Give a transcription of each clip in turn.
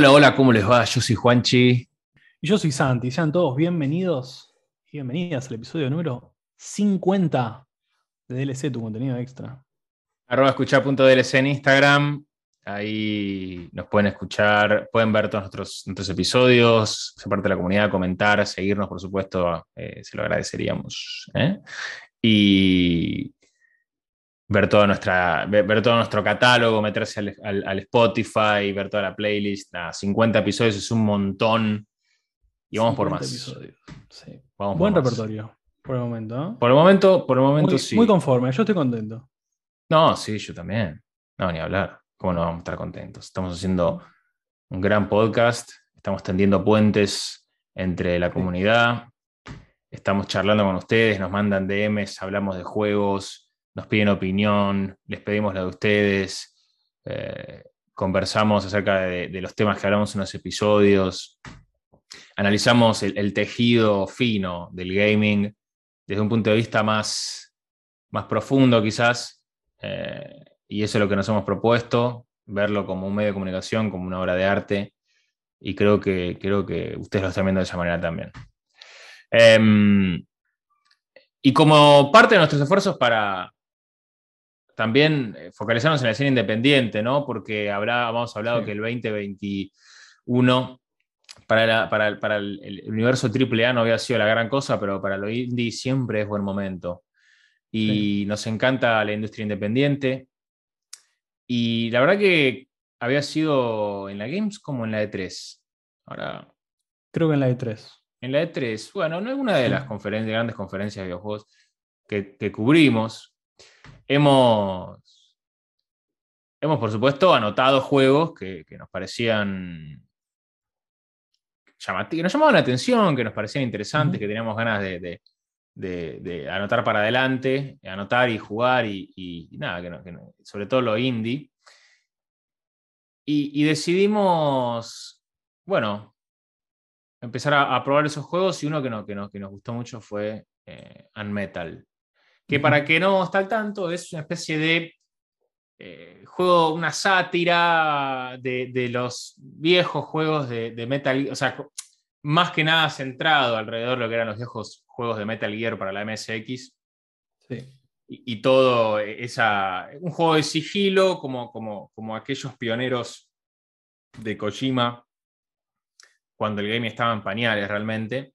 Hola, hola, ¿cómo les va? Yo soy Juanchi. Y yo soy Santi. Sean todos bienvenidos y bienvenidas al episodio número 50 de DLC, tu contenido extra. Arroba escuchar.dlc en Instagram. Ahí nos pueden escuchar, pueden ver todos nuestros, nuestros episodios, ser parte de la comunidad, comentar, seguirnos, por supuesto, eh, se lo agradeceríamos. ¿eh? Y ver, toda nuestra, ver, ver todo nuestro catálogo, meterse al, al- al Spotify, ver toda la playlist. Nada, 50 episodios es un montón. Y vamos por 50 más. episodios. Sí. Vamos por Buen más. repertorio por el momento. ¿eh? Por el momento, por el momento muy, sí. muy conforme, yo estoy contento. No, sí, yo también. No, ni hablar. ¿Cómo no vamos a estar contentos? Estamos haciendo un gran podcast, estamos tendiendo puentes entre la comunidad, estamos charlando con ustedes, nos mandan DMs, hablamos de juegos, nos piden opinión, les pedimos la de ustedes, eh, conversamos acerca de, los temas que hablamos en los episodios, analizamos el, el tejido fino del gaming desde un punto de vista más, más profundo quizás, eh, y eso es lo que nos hemos propuesto, verlo como un medio de comunicación, como una obra de arte, y creo que, creo que ustedes lo están viendo de esa manera también. Em, y como parte de nuestros esfuerzos para también eh, focalizarnos en la escena independiente, ¿no? Porque habrá, habíamos hablado Sí. que el 2021 para, la- para el- para el, el universo AAA no había sido la gran cosa, pero para lo indie siempre es buen momento. Y nos encanta la industria independiente. Y la verdad que había sido en la Games como en la E3. Ahora, Creo que en la E E3. en la E3, bueno, no es una de las conferencias, grandes conferencias de videojuegos que, que cubrimos. Hemos, hemos, por supuesto, anotado juegos que, que nos parecían que nos llamaban la atención, que nos parecían interesantes, que teníamos ganas de, de- de- de anotar para adelante, anotar y jugar y, y- y nada, que no- que no- sobre todo lo indie. Y, y decidimos, bueno, empezar a, a probar esos juegos y uno que, no, que, no- que nos gustó mucho fue eh, Unmetal. Que para que no está al tanto, es una especie de eh, juego, una sátira de, de los viejos juegos de, de Metal Gear, o sea, más que nada centrado alrededor de lo que eran los viejos juegos de Metal Gear para la MSX Sí. y, y todo esa. Un juego de sigilo, como, como, como aquellos pioneros de Kojima, cuando el game estaba en pañales realmente,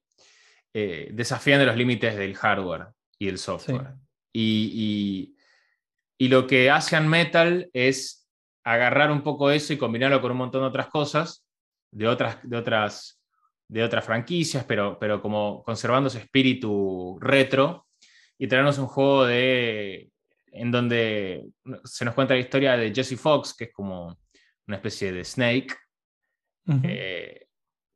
eh, desafiando los límites del hardware y el software. Y, y- y lo que hace Metal es agarrar un poco eso y combinarlo con un montón de otras cosas, de otras, de otras, de otras franquicias, pero, pero como conservando ese espíritu retro y traernos un juego de, en donde se nos cuenta la historia de Jesse Fox, que es como una especie de Snake, eh,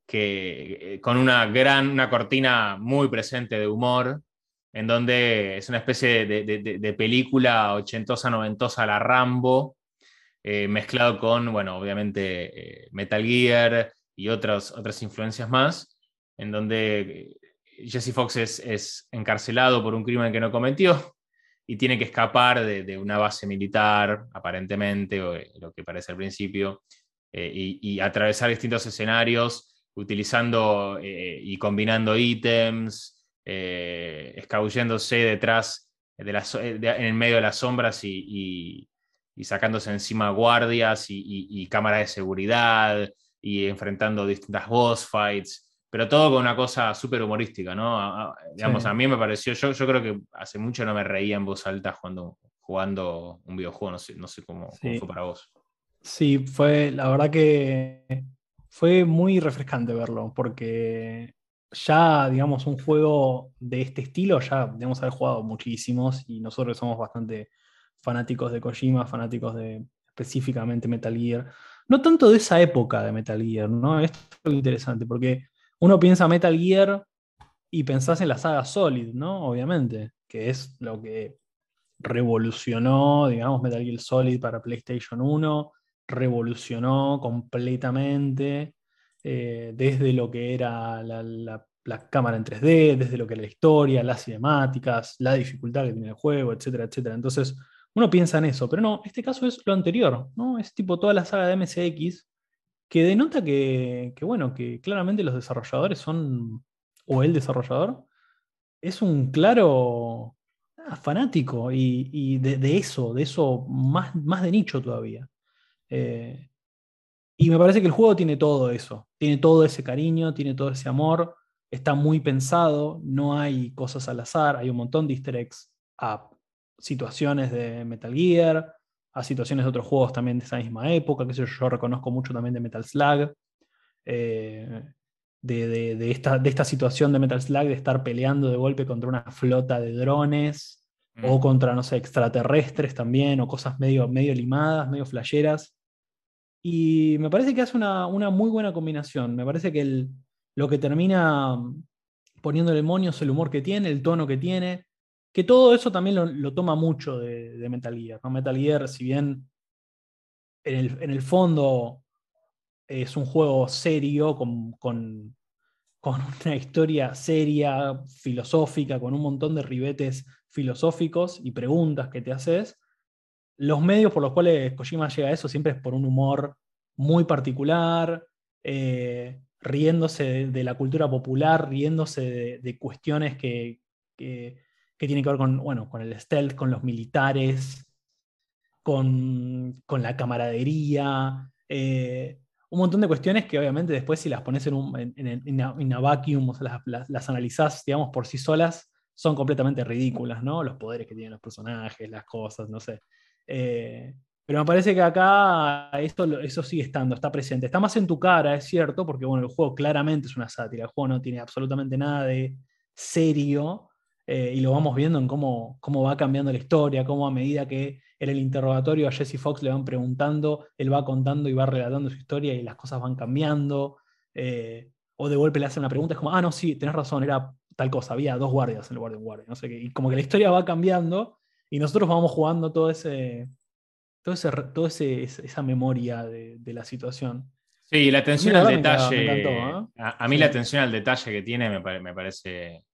que, eh, con una gran, una cortina muy presente de humor, en donde es una especie de, de- de- película ochentosa, noventosa, la Rambo, eh, mezclado con, bueno, obviamente eh, Metal Gear y otras, otras influencias más, en donde eh, Jesse Fox es, es encarcelado por un crimen que no cometió y tiene que escapar de, de una base militar, aparentemente, o eh, lo que parece al principio, eh, y, y atravesar distintos escenarios utilizando eh, y combinando ítems, eh, escabulléndose detrás, de las, eh, de- en el medio de las sombras y, y- y sacándose encima guardias y, y- cámaras de seguridad y enfrentando distintas boss fights, pero todo con una cosa súper humorística, ¿no? A- a- digamos, Sí. a mí me pareció, yo, yo creo que hace mucho no me reía en voz alta jugando, jugando un videojuego, no sé, no sé cómo, cómo fue para vos. Sí, fue, la verdad que fue muy refrescante verlo, porque ya, digamos, un juego de este estilo, ya debemos haber jugado muchísimos y nosotros somos bastante fanáticos de Kojima, fanáticos de específicamente Metal Gear. no tanto de esa época de Metal Gear, ¿no? Esto es interesante, porque uno piensa Metal Gear y pensás en la saga Solid, ¿no? Obviamente, que es lo que revolucionó, digamos, Metal Gear Solid para PlayStation 1, revolucionó completamente eh, desde lo que era la, cámara en 3D, desde lo que era la historia, las cinemáticas, la dificultad que tiene el juego, etcétera, etcétera. Entonces, uno piensa en eso, pero no, este caso es lo anterior, ¿no? Es tipo toda la saga de MSX que denota que, bueno, que claramente los desarrolladores son, o el desarrollador, es un claro ah, fanático y, de, eso, de eso más, más de nicho todavía. Eh, y me parece que el juego tiene todo eso, tiene todo ese cariño, tiene todo ese amor, está muy pensado, no hay cosas al azar, hay un montón de easter eggs a situaciones de Metal Gear, a situaciones de otros juegos también de esa misma época, que yo, yo reconozco mucho también de Metal Slug, eh, de, esta, de esta situación de Metal Slug, de estar peleando de golpe contra una flota de drones, o mm. contra, no sé, extraterrestres también, o cosas medio, medio limadas, medio flasheras. Y me parece que hace una, muy buena combinación. Me parece que el, lo que termina poniendo el monio es el humor que tiene, el tono que tiene, que todo eso también lo, toma mucho de, Metal Gear. Metal Gear, si bien en el, fondo es un juego serio, con, con, una historia seria, filosófica, con un montón de ribetes filosóficos y preguntas que te haces, los medios por los cuales Kojima llega a eso siempre es por un humor muy particular, eh, riéndose de, la cultura popular, riéndose de, cuestiones que, que tiene que ver con, bueno, con el stealth, con los militares, con, la camaradería, eh, un montón de cuestiones que obviamente después si las pones en, un, en, vacuum, o sea, las, las, analizás, digamos, por sí solas, son completamente ridículas, ¿no? Los poderes que tienen los personajes, las cosas, no sé. Eh, pero me parece que acá esto, eso sigue estando, está presente. Está más en tu cara, es cierto, porque bueno, el juego claramente es una sátira, el juego no tiene absolutamente nada de serio, eh, y lo vamos viendo en cómo, cómo va cambiando la historia, cómo a medida que en el interrogatorio a Jesse Fox le van preguntando, él va contando y va relatando su historia y las cosas van cambiando. Eh, o de golpe le hacen una pregunta, es como, ah, no, sí, tenés razón, era tal cosa, había dos guardias en lugar de guardia, no sé qué. Y como que la historia va cambiando y nosotros vamos jugando todo ese, todo ese, todo ese, esa memoria de, la situación. Sí, la atención al detalle. ¿eh? a, mí la atención al detalle que tiene me, me parece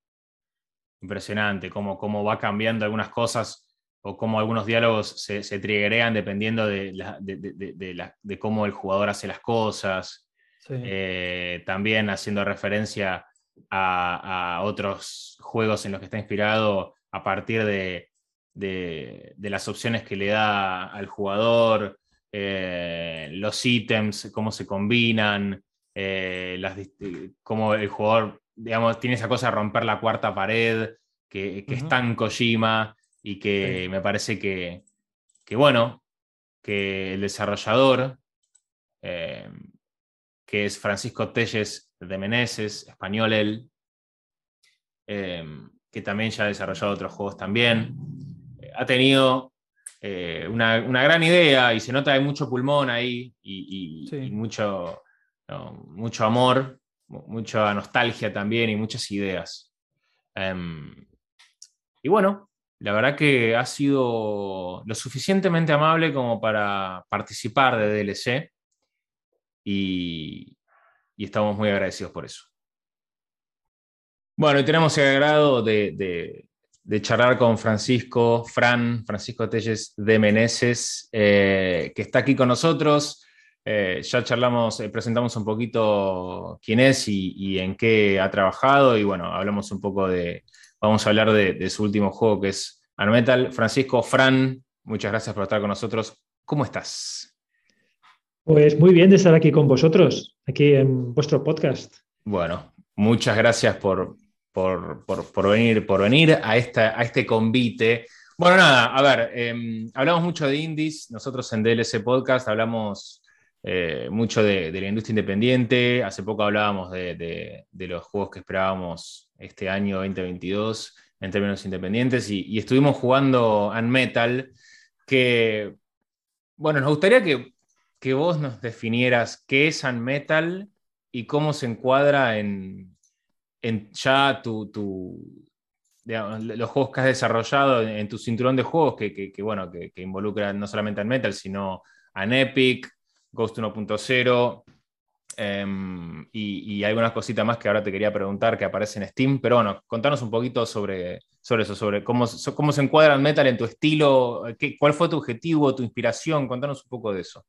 impresionante, cómo, cómo va cambiando algunas cosas o cómo algunos diálogos se, se triggerean dependiendo de, de, cómo el jugador hace las cosas. Eh, también haciendo referencia a, otros juegos en los que está inspirado a partir de, las opciones que le da al jugador, eh, los ítems, cómo se combinan, eh, las, cómo el jugador digamos, tiene esa cosa de romper la cuarta pared, que, es tan Kojima y que me parece que, bueno, que el desarrollador, eh, que es Francisco Telles de Meneses, español él, eh, que también ya ha desarrollado otros juegos también, eh, ha tenido una, gran idea y se nota hay mucho pulmón ahí y, mucho, mucho amor mucha nostalgia también y muchas ideas. Em, y bueno, la verdad que ha sido lo suficientemente amable como para participar de DLC y, estamos muy agradecidos por eso. Bueno, y tenemos el agrado de, charlar con Francisco, Fran, Francisco Telles de Meneses, eh, que está aquí con nosotros. Eh, ya charlamos, eh, presentamos un poquito quién es y, en qué ha trabajado y bueno, hablamos un poco de, vamos a hablar de, su último juego que es Metal. Francisco, Fran, muchas gracias por estar con nosotros. ¿Cómo estás? Pues muy bien de estar aquí con vosotros, aquí en vuestro podcast. Bueno, muchas gracias por, por, venir, por venir a, esta, a este convite. Bueno, nada, a ver, em, hablamos mucho de indies, nosotros en DLC Podcast hablamos eh, mucho de, la industria independiente. Hace poco hablábamos de, los juegos que esperábamos este año 2022 en términos independientes y, estuvimos jugando Unmetal, que, bueno, nos gustaría que, que vos nos definieras qué es Unmetal y cómo se encuadra en, ya los juegos que has desarrollado en, tu cinturón de juegos que, bueno, que, involucran no solamente a Metal, sino a Epic, Ghost 1.0 em, y, algunas cositas más que ahora te quería preguntar que aparecen en Steam. Pero bueno, contanos un poquito sobre, sobre eso, sobre cómo, cómo se encuadra Metal en tu estilo, qué, cuál fue tu objetivo, tu inspiración, contanos un poco de eso.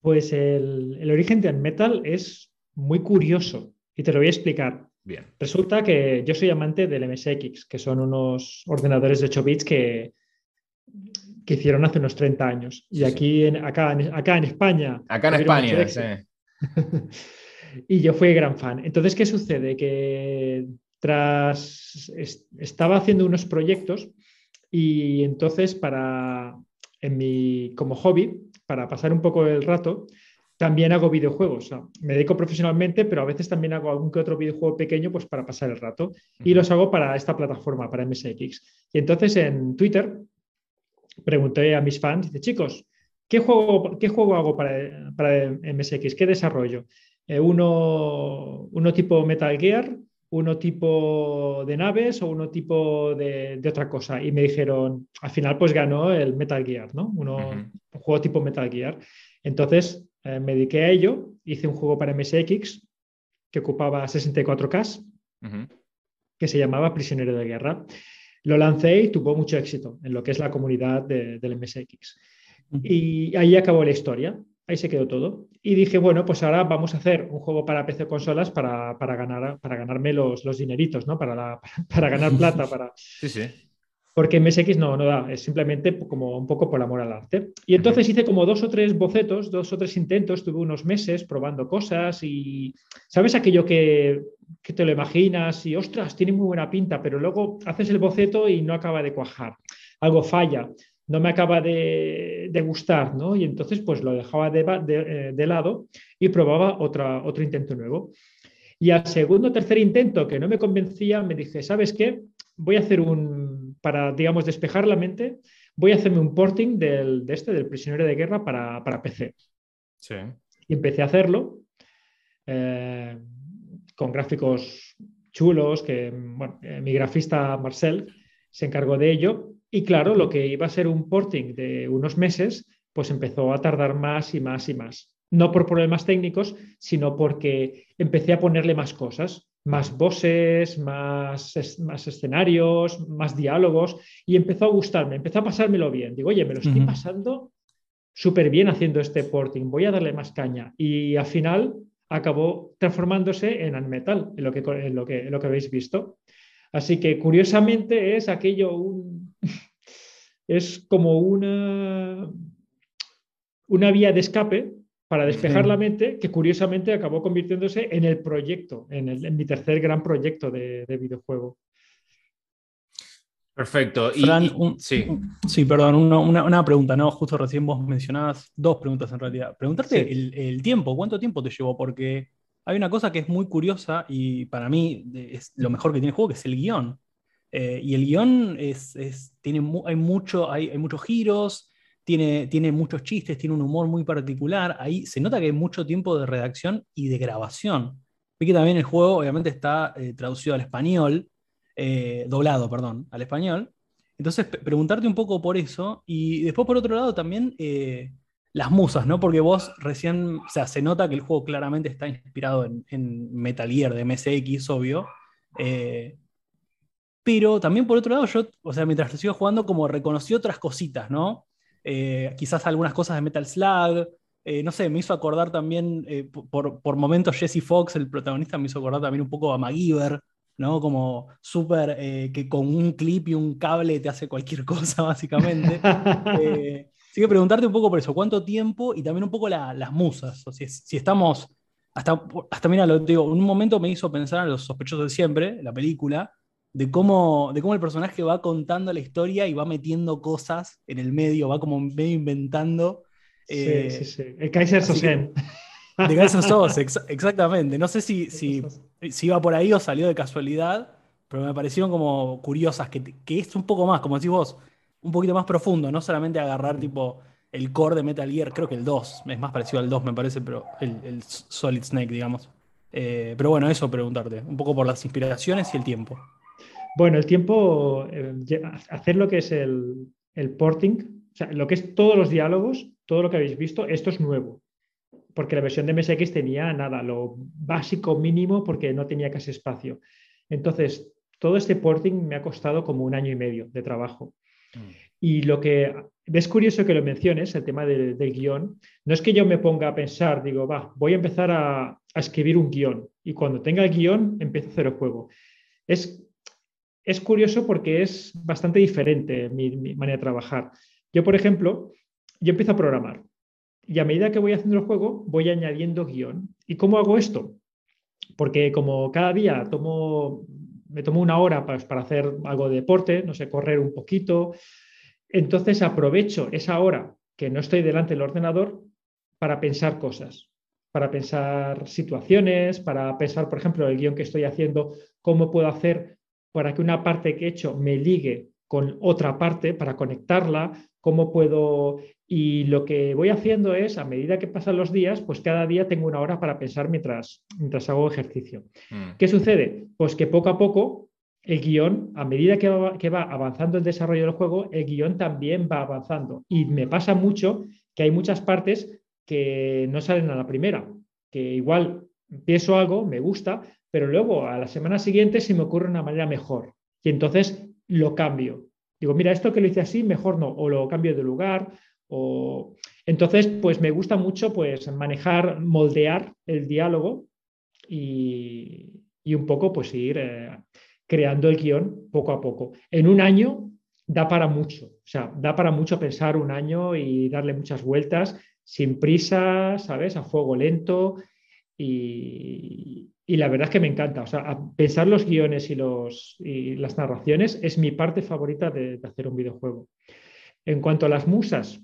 Pues el, el origen de Metal es muy curioso y te lo voy a explicar. Bien. Resulta que yo soy amante del MSX, que son unos ordenadores de 8 bits que, que hicieron hace unos 30 años. Y aquí, En, acá, acá en España. Acá en España, sí. y yo fui gran fan. Entonces, ¿qué sucede? Que tras. estaba haciendo unos proyectos y entonces, para. En mi, como hobby, para pasar un poco el rato, también hago videojuegos. me dedico profesionalmente, pero a veces también hago algún que otro videojuego pequeño pues, para pasar el rato. Y los hago para esta plataforma, para MSX. Y entonces en Twitter pregunté a mis fans, dice, chicos, ¿qué juego, qué juego hago para, para MSX? ¿Qué desarrollo? Eh, uno, uno tipo Metal Gear, uno tipo de naves o uno tipo de, otra cosa. Y me dijeron, al final pues ganó el Metal Gear, ¿no? Uno, Un juego tipo Metal Gear. Entonces eh, me dediqué a ello, hice un juego para MSX que ocupaba 64K, que se llamaba Prisionero de Guerra. Lo lancé y tuvo mucho éxito en lo que es la comunidad del MSX. Y ahí acabó la historia, ahí se quedó todo. Y dije, bueno, pues ahora vamos a hacer un juego para PC consolas para, ganar, para ganarme los, los dineritos, ¿no? Para, para ganar plata. Para... Sí, sí porque MSX no, no da, es simplemente como un poco por amor al arte. Y entonces hice como dos o tres bocetos, dos o tres intentos, tuve unos meses probando cosas y, ¿sabes aquello que, te lo imaginas y, ostras, tiene muy buena pinta, pero luego haces el boceto y no acaba de cuajar, algo falla, no me acaba de, gustar, ¿no? Y entonces pues lo dejaba de, de, lado y probaba otra, otro intento nuevo. Y al segundo o tercer intento que no me convencía, me dije, ¿sabes qué? Voy a hacer un para, digamos, despejar la mente, voy a hacerme un porting del, de este, del prisionero de guerra para, para PC. Sí. Y empecé a hacerlo eh, con gráficos chulos, que bueno, eh, mi grafista Marcel se encargó de ello. Y claro, lo que iba a ser un porting de unos meses, pues empezó a tardar más y más y más. No por problemas técnicos, sino porque empecé a ponerle más cosas más voces, más, más escenarios, más diálogos, y empezó a gustarme, empezó a pasármelo bien. Digo, oye, me lo estoy pasando súper bien haciendo este porting, voy a darle más caña. Y al final acabó transformándose en Unmetal, en lo que, en lo que, lo que habéis visto. Así que curiosamente es aquello, un, es como una, una vía de escape para despejar la mente, que curiosamente acabó convirtiéndose en el proyecto, en, mi tercer gran proyecto de, videojuego. Perfecto. sí. sí, perdón, una, pregunta, ¿no? Justo recién vos mencionabas dos preguntas en realidad. Preguntarte el, tiempo, ¿cuánto tiempo te llevó? Porque hay una cosa que es muy curiosa y para mí es lo mejor que tiene el juego, que es el guion. Eh, y el guion es, tiene, hay, mucho, hay, hay muchos giros, tiene, muchos chistes, tiene un humor muy particular. Ahí se nota que hay mucho tiempo de redacción y de grabación. Vi que también el juego obviamente está eh, traducido al español, eh, doblado, perdón, al español. Entonces, preguntarte un poco por eso. Y después, por otro lado, también eh, las musas, ¿no? Porque vos recién, o sea, se nota que el juego claramente está inspirado en, Metal Gear de MSX, obvio. pero también por otro lado, yo, o sea, mientras lo sigo jugando, como reconocí otras cositas, ¿no? Eh, quizás algunas cosas de Metal Slug. Eh, no sé, me hizo acordar también, eh, por, momentos Jesse Fox, el protagonista, me hizo acordar también un poco a MacGyver, ¿no? Como súper, que con un clip y un cable te hace cualquier cosa, básicamente. Así que preguntarte un poco por eso, ¿cuánto tiempo? Y también un poco las musas, si, si estamos, hasta, hasta mira, lo digo, en un momento me hizo pensar a Los sospechosos de siempre, la película, de cómo, de cómo el personaje va contando la historia y va metiendo cosas en el medio, va como medio inventando. sí, eh, sí, sí. El Kaiser Sosen. De Kaiser Sos, exactamente. No sé si, si, si, iba por ahí o salió de casualidad, pero me parecieron como curiosas, que, que es un poco más, como decís vos, un poquito más profundo, no solamente agarrar tipo el core de Metal Gear, creo que el 2, es más parecido al 2 me parece, pero el, Solid Snake, digamos. Eh, pero bueno, eso preguntarte, un poco por las inspiraciones y el tiempo. Bueno, el tiempo, eh, hacer lo que es el, el porting, o sea, lo que es todos los diálogos, todo lo que habéis visto, esto es nuevo. Porque la versión de MSX tenía nada, lo básico mínimo porque no tenía casi espacio. Entonces, todo este porting me ha costado como un año y medio de trabajo. Mm. Y lo que es curioso que lo menciones, el tema del, guion, no es que yo me ponga a pensar, digo, va, voy a empezar a, escribir un guion y cuando tenga el guion empiezo a hacer el juego. Es, es curioso porque es bastante diferente mi, manera de trabajar. Yo, por ejemplo, yo empiezo a programar y a medida que voy haciendo el juego voy añadiendo guion. ¿Y cómo hago esto? Porque como cada día tomo me tomo una hora para, para, hacer algo de deporte, no sé, correr un poquito. Entonces aprovecho esa hora que no estoy delante del ordenador para pensar cosas, para pensar situaciones, para pensar, por ejemplo, el guion que estoy haciendo, cómo puedo hacer para que una parte que he hecho me ligue con otra parte, para conectarla, cómo puedo y lo que voy haciendo es, a medida que pasan los días, pues cada día tengo una hora para pensar mientras, mientras hago ejercicio. Mm. ¿Qué sucede? Pues que poco a poco el guion, a medida que va, que va, avanzando el desarrollo del juego, el guion también va avanzando. Y me pasa mucho que hay muchas partes que no salen a la primera, que igual empiezo algo, me gusta, pero luego a la semana siguiente se me ocurre una manera mejor. Y entonces lo cambio. Digo, mira, esto que lo hice así, mejor no, o lo cambio de lugar, o... Entonces, pues me gusta mucho pues, manejar, moldear el diálogo y, un poco pues ir eh, creando el guion poco a poco. En un año da para mucho, o sea, da para mucho pensar un año y darle muchas vueltas sin prisa, ¿sabes? A fuego lento y, la verdad es que me encanta. O sea, pensar los guiones y, los, y las narraciones es mi parte favorita de, hacer un videojuego. En cuanto a las musas,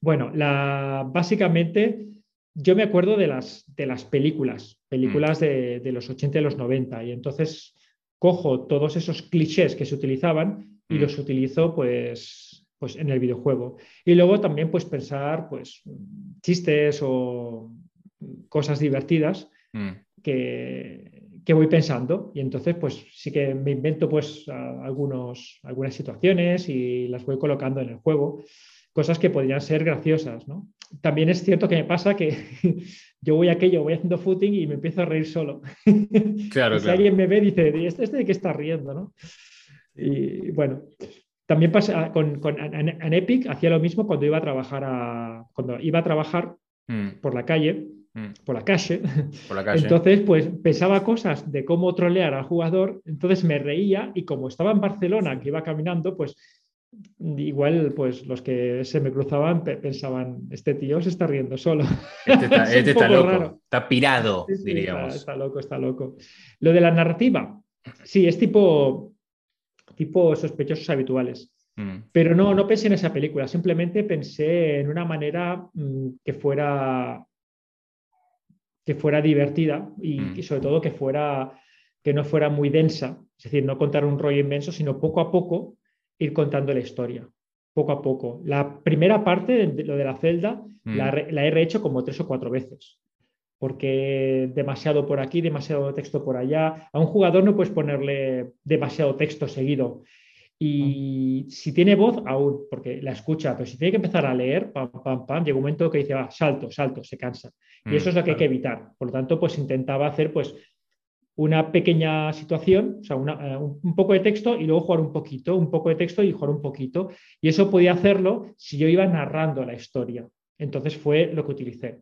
bueno, la, básicamente yo me acuerdo de las, de las películas, películas mm. de, los 80 y los 90, y entonces cojo todos esos clichés que se utilizaban y mm. los utilizo pues, pues en el videojuego. Y luego también pues pensar pues chistes o cosas divertidas mm. que, que, voy pensando y entonces pues sí que me invento pues algunos, algunas situaciones y las voy colocando en el juego cosas que podrían ser graciosas. ¿no? También es cierto que me pasa que yo voy a aquello, voy haciendo footing y me empiezo a reír solo. Claro, si alguien me ve, dice, ¿este, este de qué está riendo? ¿no? Y bueno, también pasa con, con en Epic, hacía lo mismo cuando iba a trabajar, a, cuando iba a trabajar mm. por la calle. Mm. Por la, calle. por la calle. Entonces, pues pensaba cosas de cómo trolear al jugador, entonces me reía y como estaba en Barcelona, que iba caminando, pues igual pues los que se me cruzaban pensaban, este tío se está riendo solo. Este está, este loco, está pirado, diríamos. Está, loco, está loco. Lo de la narrativa, sí, es tipo, tipo sospechosos habituales. Mm. Pero no, no pensé en esa película, simplemente pensé en una manera mm, que fuera que fuera divertida y, mm. y, sobre todo que fuera que no fuera muy densa, es decir, no contar un rollo inmenso, sino poco a poco ir contando la historia, poco a poco. La primera parte, de lo de la celda, mm. la, he rehecho como tres o cuatro veces, porque demasiado por aquí, demasiado texto por allá. A un jugador no puedes ponerle demasiado texto seguido. Y mm. si tiene voz, aún, porque la escucha, pero si tiene que empezar a leer, pam, pam, pam, llega un momento que dice, va, salto, salto, se cansa. Y mm, eso es lo que hay que evitar. Por lo tanto, pues intentaba hacer, pues, una pequeña situación, o sea, eh, un poco de texto y luego jugar un poquito, un poco de texto y jugar un poquito. Y eso podía hacerlo si yo iba narrando la historia. Entonces fue lo que utilicé.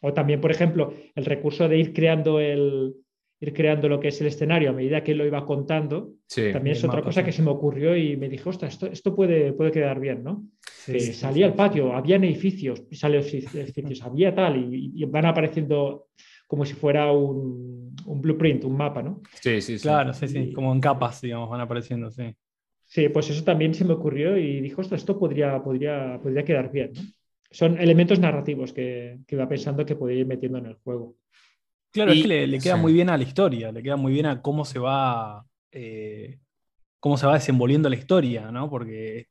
O también, por ejemplo, el recurso de ir creando el, ir creando lo que es el escenario a medida que lo iba contando, también es otra cosa que se me ocurrió y me dijo, ostras, esto, esto puede, puede quedar bien, ¿no? salía al patio, había edificios, sale edificios, había tal, y, van apareciendo como si fuera un, blueprint, un mapa, ¿no? Sí, sí, sí. Claro, sí, sí, como en capas, digamos, van apareciendo, sí. Sí, pues eso también se me ocurrió y dijo, esto, esto podría, podría, podría quedar bien. Son elementos narrativos que, que iba pensando que podría ir metiendo en el juego. Claro, es que le, queda muy bien a la historia, le queda muy bien a cómo se va, eh, cómo se va desenvolviendo la historia, ¿no? Porque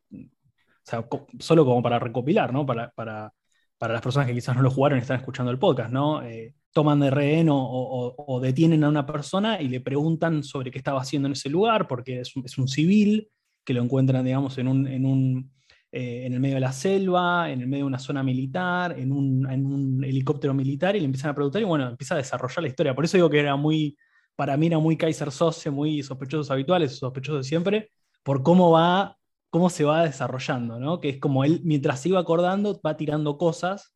sea, solo como para recopilar, ¿no? Para, para, para, las personas que quizás no lo jugaron y están escuchando el podcast, ¿no? Eh, toman de rehén o, detienen a una persona y le preguntan sobre qué estaba haciendo en ese lugar, porque es un, es un civil que lo encuentran, digamos, en un, en, un eh, en el medio de la selva, en el medio de una zona militar, en un, en un, helicóptero militar, y le empiezan a preguntar y bueno, empieza a desarrollar la historia. Por eso digo que era muy, para mí era muy Kaiser Sose, muy sospechosos habituales, sospechosos de siempre, por cómo va, cómo se va desarrollando, ¿no? Que es como él, mientras se iba acordando, va tirando cosas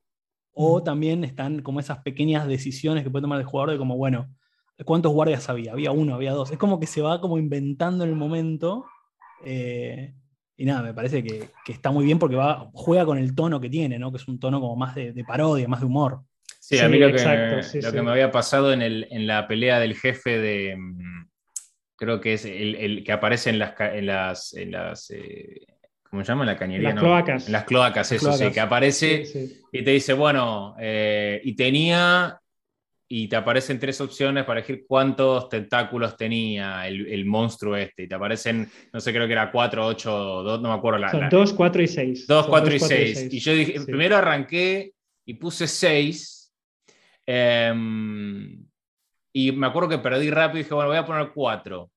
o también están como esas pequeñas decisiones que puede tomar el jugador de como, bueno, ¿cuántos guardias había? Había uno, había dos. Es como que se va como inventando en el momento. Eh, y nada, me parece que, está muy bien porque va, juega con el tono que tiene, ¿no? Que es un tono como más de, parodia, más de humor. Sí, a mí lo, que, lo que me había pasado en, el, en, la pelea del jefe de. Mm, creo que es el, que aparece en las. En las, en las eh, ¿cómo se llama? La cañería. Las cloacas. En las cloacas, eso sí, que aparece y te dice, bueno, eh, y tenía, y te aparecen tres opciones para elegir cuántos tentáculos tenía el, monstruo este, y te aparecen, no sé, creo que era cuatro, ocho, dos, no me acuerdo. La, Son dos, cuatro y seis. Dos, cuatro, y, seis. y yo dije, primero arranqué y puse seis. Em, y me acuerdo que perdí rápido y dije, bueno, voy a poner cuatro.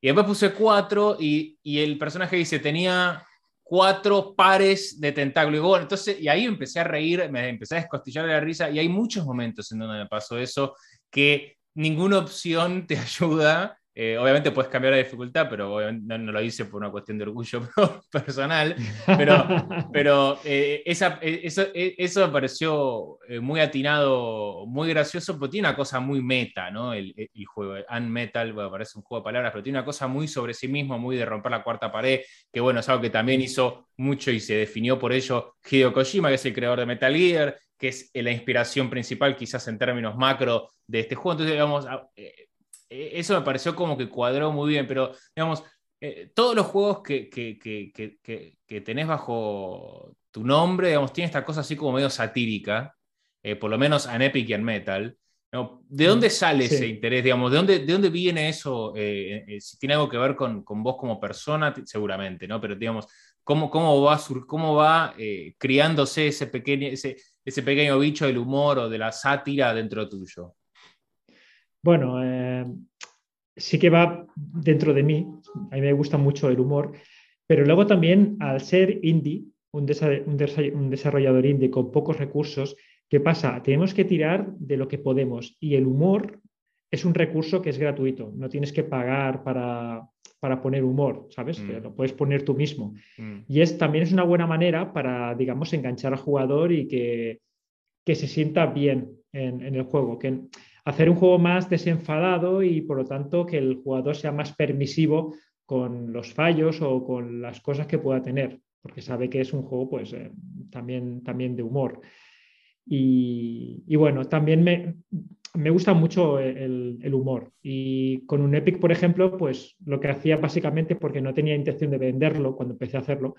Y después puse cuatro y, y el personaje dice, tenía cuatro pares de tentáculos. Y, bueno, entonces, y ahí empecé a reír, me empecé a descostillar de la risa, y hay muchos momentos en donde me pasó eso, que ninguna opción te ayuda eh, obviamente puedes cambiar la dificultad, pero no, lo hice por una cuestión de orgullo personal. Pero, pero eh, esa, eh, eso, eso, me pareció muy atinado, muy gracioso, pero tiene una cosa muy meta, ¿no? El, el juego. Unmetal, bueno, parece un juego de palabras, pero tiene una cosa muy sobre sí mismo, muy de romper la cuarta pared, que bueno, es algo que también hizo mucho y se definió por ello Hideo Kojima, que es el creador de Metal Gear, que es la inspiración principal, quizás en términos macro, de este juego. Entonces, digamos, eso me pareció como que cuadró muy bien, pero digamos, eh, todos los juegos que, que, tenés bajo tu nombre, digamos, tiene esta cosa así como medio satírica, eh, por lo menos en Epic y en Metal. ¿De mm, dónde sale ese interés? Digamos, ¿de, dónde, ¿De dónde viene eso? Eh, si tiene algo que ver con, con, vos como persona, seguramente, ¿no? Pero digamos, ¿cómo, cómo va, cómo va criándose ese pequeño, ese, ese pequeño bicho del humor o de la sátira dentro tuyo? Bueno, eh, sí que va dentro de mí, a mí me gusta mucho el humor, pero luego también al ser indie, un, desarrollador indie con pocos recursos, ¿qué pasa? Tenemos que tirar de lo que podemos y el humor es un recurso que es gratuito, no tienes que pagar para, poner humor, ¿sabes? Mm. Lo puedes poner tú mismo. Mm. Y es, también es una buena manera para, digamos, enganchar al jugador y que, se sienta bien en, en el juego. Que, hacer un juego más desenfadado y por lo tanto que el jugador sea más permisivo con los fallos o con las cosas que pueda tener, porque sabe que es un juego pues eh, también, también de humor. Y, bueno, también me, me gusta mucho el, el, humor. Y con un Epic, por ejemplo, pues lo que hacía básicamente, porque no tenía intención de venderlo cuando empecé a hacerlo,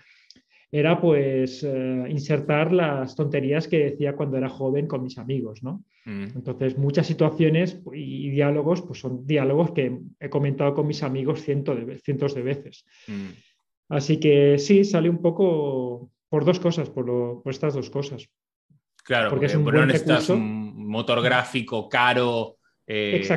era pues eh, insertar las tonterías que decía cuando era joven con mis amigos, ¿no? Mm. Entonces, muchas situaciones y diálogos, pues son diálogos que he comentado con mis amigos cientos de, cientos de veces. Mm. Así que sí, sale un poco por dos cosas, por, estas dos cosas. Claro, porque, es un buen un motor gráfico caro eh,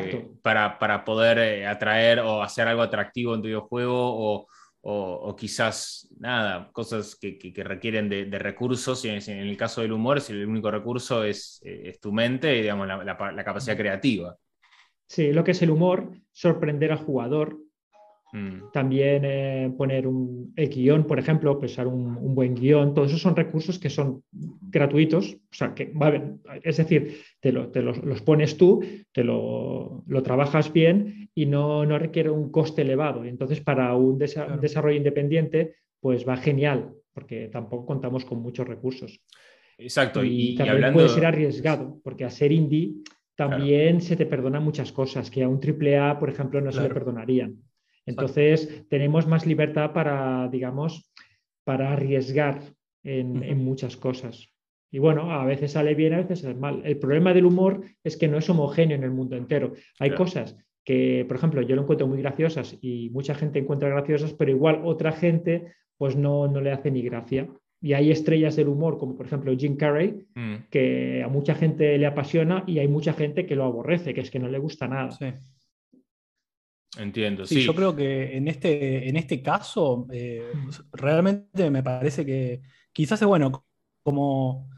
para, para, poder eh, atraer o hacer algo atractivo en tu videojuego o o, quizás nada, cosas que, requieren de, recursos, y en, el caso del humor, si el único recurso es, eh, tu mente y digamos, la, capacidad creativa. Sí, lo que es el humor, sorprender al jugador, Mm. También eh, poner un guion, por ejemplo, pensar un, buen guion, todos esos son recursos que son gratuitos, o sea, que, es decir, te, los, pones tú, te lo, trabajas bien y no, requiere un coste elevado. Entonces, para un, desarrollo independiente, pues va genial, porque tampoco contamos con muchos recursos. Exacto. Y, también puede ser arriesgado, porque a ser indie también se te perdonan muchas cosas que a un AAA, por ejemplo, no se le perdonarían. Entonces, tenemos más libertad para, digamos, para arriesgar en, muchas cosas. Y bueno, a veces sale bien, a veces sale mal. El problema del humor es que no es homogéneo en el mundo entero. Hay cosas que, por ejemplo, yo lo encuentro muy graciosas y mucha gente encuentra graciosas, pero igual otra gente pues no, no le hace ni gracia. Y hay estrellas del humor, como por ejemplo Jim Carrey, Mm. que a mucha gente le apasiona y hay mucha gente que lo aborrece, que es que no le gusta nada. Sí. Entiendo, Sí, sí. yo creo que en este, en este caso, eh, realmente me parece que quizás es bueno, como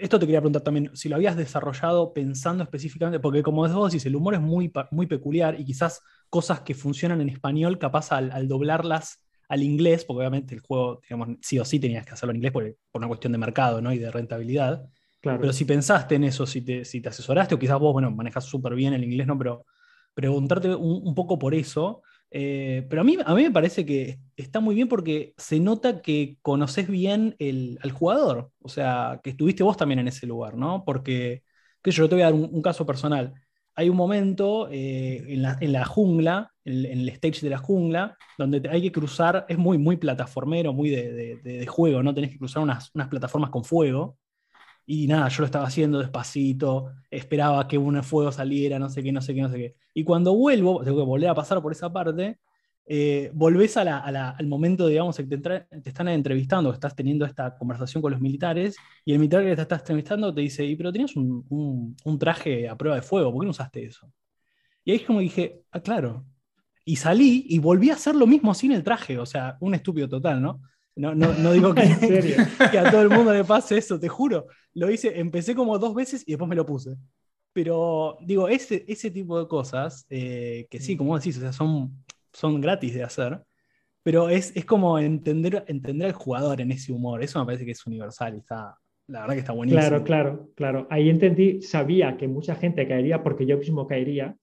esto te quería preguntar también, si lo habías desarrollado pensando específicamente, porque como vos decís, el humor es muy, muy peculiar y quizás cosas que funcionan en español, capaz al, al doblarlas al inglés, porque obviamente el juego, digamos, sí o sí tenías que hacerlo en inglés por, por una cuestión de mercado ¿no? y de rentabilidad. Claro. Pero si pensaste en eso, si te, si te asesoraste, o quizás vos, bueno, manejas súper bien el inglés, ¿no? Pero preguntarte un, poco por eso. eh, pero a mí, a mí me parece que está muy bien porque se nota que conoces bien el, al jugador. O sea, que estuviste vos también en ese lugar, ¿no? Porque, que yo te voy a dar un, caso personal. Hay un momento eh, en, la, en la jungla, en, el stage de la jungla, donde hay que cruzar, es muy, muy plataformero, muy de, de- de- de juego, ¿no? Tenés que cruzar unas, unas plataformas con fuego. Y nada, yo lo estaba haciendo despacito, esperaba que un fuego saliera, no sé qué, no sé qué, no sé qué. Y cuando vuelvo, tengo que volver a pasar por esa parte, eh, volvés a la- al momento, digamos, que te, te están entrevistando, estás teniendo esta conversación con los militares, y el militar que te está entrevistando te dice, y pero tenías un, un- un traje a prueba de fuego, ¿por qué no usaste eso? Y ahí es como dije, ah, claro. Y salí y volví a hacer lo mismo sin el traje, o sea, un estúpido total, ¿no? No, no, no digo que, En serio. que a todo el mundo le pase eso, te juro. Lo hice, empecé como dos veces y después me lo puse. Pero digo, ese, ese tipo de cosas, eh, que sí, como decís, o sea, son, son gratis de hacer, pero es, es como entender, entender al jugador en ese humor. Eso me parece que es universal y está, la verdad que está buenísimo. Claro, claro, claro. Ahí entendí, sabía que mucha gente caería porque yo mismo caería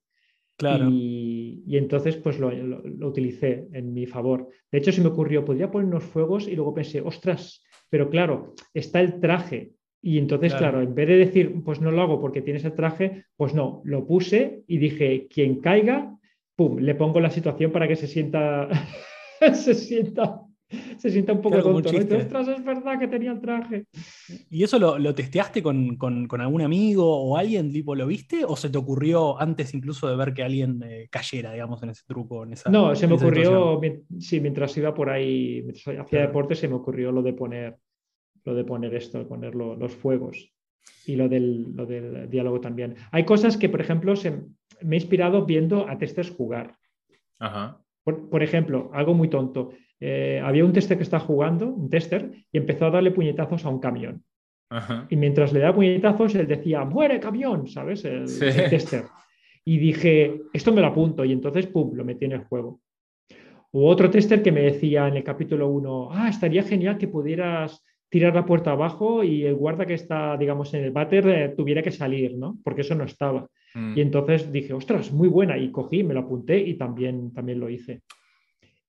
Claro. y, y entonces pues lo, lo- lo utilicé en mi favor. De hecho, se me ocurrió, podría poner unos fuegos y luego pensé, ostras, pero claro, está el traje. Y entonces, Claro. claro, en vez de decir, pues no lo hago porque tienes el traje, pues no, lo puse y dije, quien caiga, pum, le pongo la situación para que se sienta, se sienta, se sienta un poco Claro, como un tonto. ¿no? Dice, ostras, es verdad que tenía el traje. ¿Y eso lo, lo testeaste con, con- con algún amigo o alguien, tipo, lo viste? ¿O se te ocurrió antes incluso de ver que alguien eh, cayera, digamos, en ese truco? En esa, No, se en me situación? ocurrió, sí, mientras iba por ahí, mientras hacía Claro. deporte, se me ocurrió lo de poner, lo de poner esto, de poner lo- los fuegos y lo del, lo del diálogo también. Hay cosas que, por ejemplo, se, me he inspirado viendo a testers jugar. Ajá. Por, por ejemplo, algo muy tonto. Eh, había un tester que estaba jugando, un tester, y empezó a darle puñetazos a un camión. Ajá. Y mientras le daba puñetazos, él decía, muere camión, ¿sabes? El, Sí. el tester. Y dije, esto me lo apunto. Y entonces, pum, lo metí en el juego. O otro tester que me decía en el capítulo 1, ah, estaría genial que pudieras tirar la puerta abajo y el guarda que está, digamos, en el váter eh, tuviera que salir, ¿no? Porque eso no estaba. Mm. Y entonces dije, ostras, muy buena. Y cogí, me lo apunté y también, también lo hice.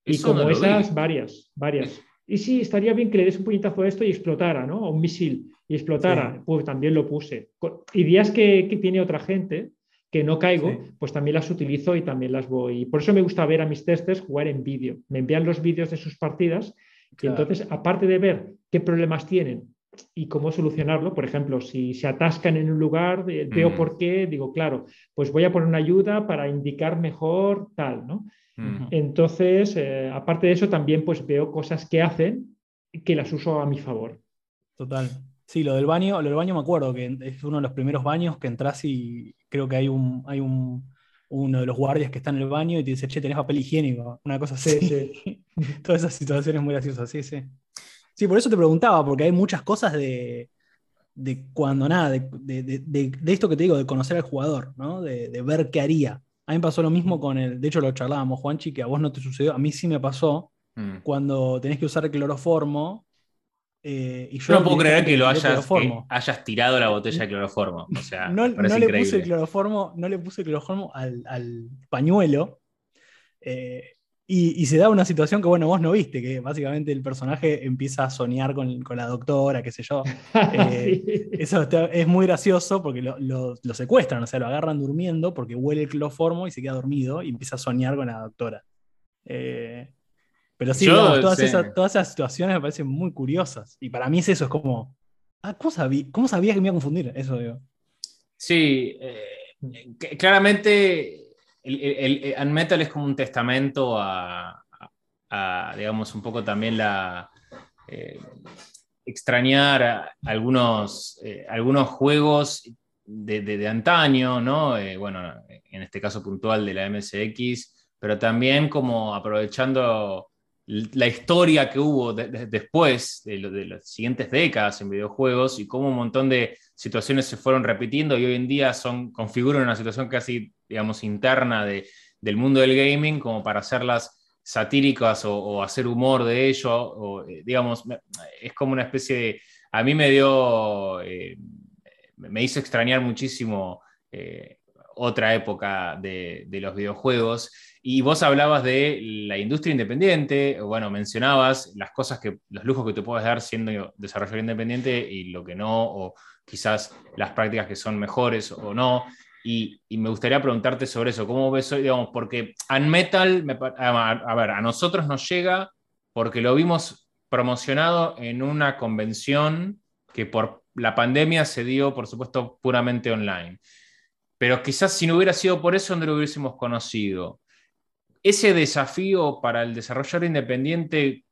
Y como esas, varias, varias. Y sí, estaría bien que le des un puñetazo a esto y explotara, ¿no? A un misil y explotara. Sí. Pues también lo puse. Ideas que, que tiene otra gente que no caigo, Sí. pues también las utilizo y también las voy. Por eso me gusta ver a mis testers jugar en vídeo. Me envían los vídeos de sus partidas y entonces, aparte de ver qué problemas tienen y cómo solucionarlo, por ejemplo, si se atascan en un lugar, eh, veo Mm. por qué, digo, claro, pues voy a poner una ayuda para indicar mejor tal, ¿no? Mm. Entonces, eh, aparte de eso, también pues veo cosas que hacen que las uso a mi favor. Total. Sí, lo del baño, lo del baño me acuerdo que es uno de los primeros baños que entras y creo que hay un, hay un uno de los guardias que está en el baño y te dice, che, tenés papel higiénico, una cosa así. Sí, sí. Todas esas situaciones muy graciosas, sí, sí. Sí, por eso te preguntaba, porque hay muchas cosas de, de cuando nada, de, de- de- de- de esto que te digo, de conocer al jugador, ¿no? De, de ver qué haría. A mí me pasó lo mismo con el, de hecho lo charlábamos, Juanchi, que a vos no te sucedió, a mí sí me pasó Mm. cuando tenés que usar cloroformo. eh, y yo no puedo creer que lo directamente hayas, que tirado la botella de cloroformo. O sea, no, le increíble. puse cloroformo, no le puse cloroformo al, al pañuelo. eh, y, y se da una situación que, bueno, vos no viste, que básicamente el personaje empieza a soñar con, con la doctora, qué sé yo. Eh, Sí. Eso está- es muy gracioso porque lo, lo- lo secuestran, o sea, lo agarran durmiendo porque huele el cloroformo y se queda dormido y empieza a soñar con la doctora. Eh, pero sí, Yo, digamos, todas, sí. Esas, todas esas situaciones me parecen muy curiosas. Y para mí es eso, es como, ah, ¿cómo, sabí- cómo sabía que me iba a confundir? Eso digo. Sí, eh, claramente el, el, Unmetal es como un testamento a, digamos, un poco también la... Eh, extrañar algunos, eh, algunos juegos de, antaño, ¿no? bueno, en este caso puntual de la MSX, pero también como aprovechando la historia que hubo después de, las siguientes décadas en videojuegos y cómo un montón de situaciones se fueron repitiendo y hoy en día son, configuran una situación casi, digamos, interna del mundo del gaming como para hacerlas satíricas o, hacer humor de ello, o, eh, digamos, es como una especie de... A mí me dio, eh, me hizo extrañar muchísimo eh, otra época de, de los videojuegos y vos hablabas de la industria independiente, bueno, mencionabas las cosas que, los lujos que te puedes dar siendo desarrollador independiente y lo que no, o quizás las prácticas que son mejores o no. Y, me gustaría preguntarte sobre eso, ¿cómo ves hoy? Digamos, porque Unmetal, a, a ver, a nosotros nos llega porque lo vimos promocionado en una convención que por la pandemia se dio, por supuesto, puramente online. Pero quizás si no hubiera sido por eso, no lo hubiésemos conocido ese desafío para el desarrollador independiente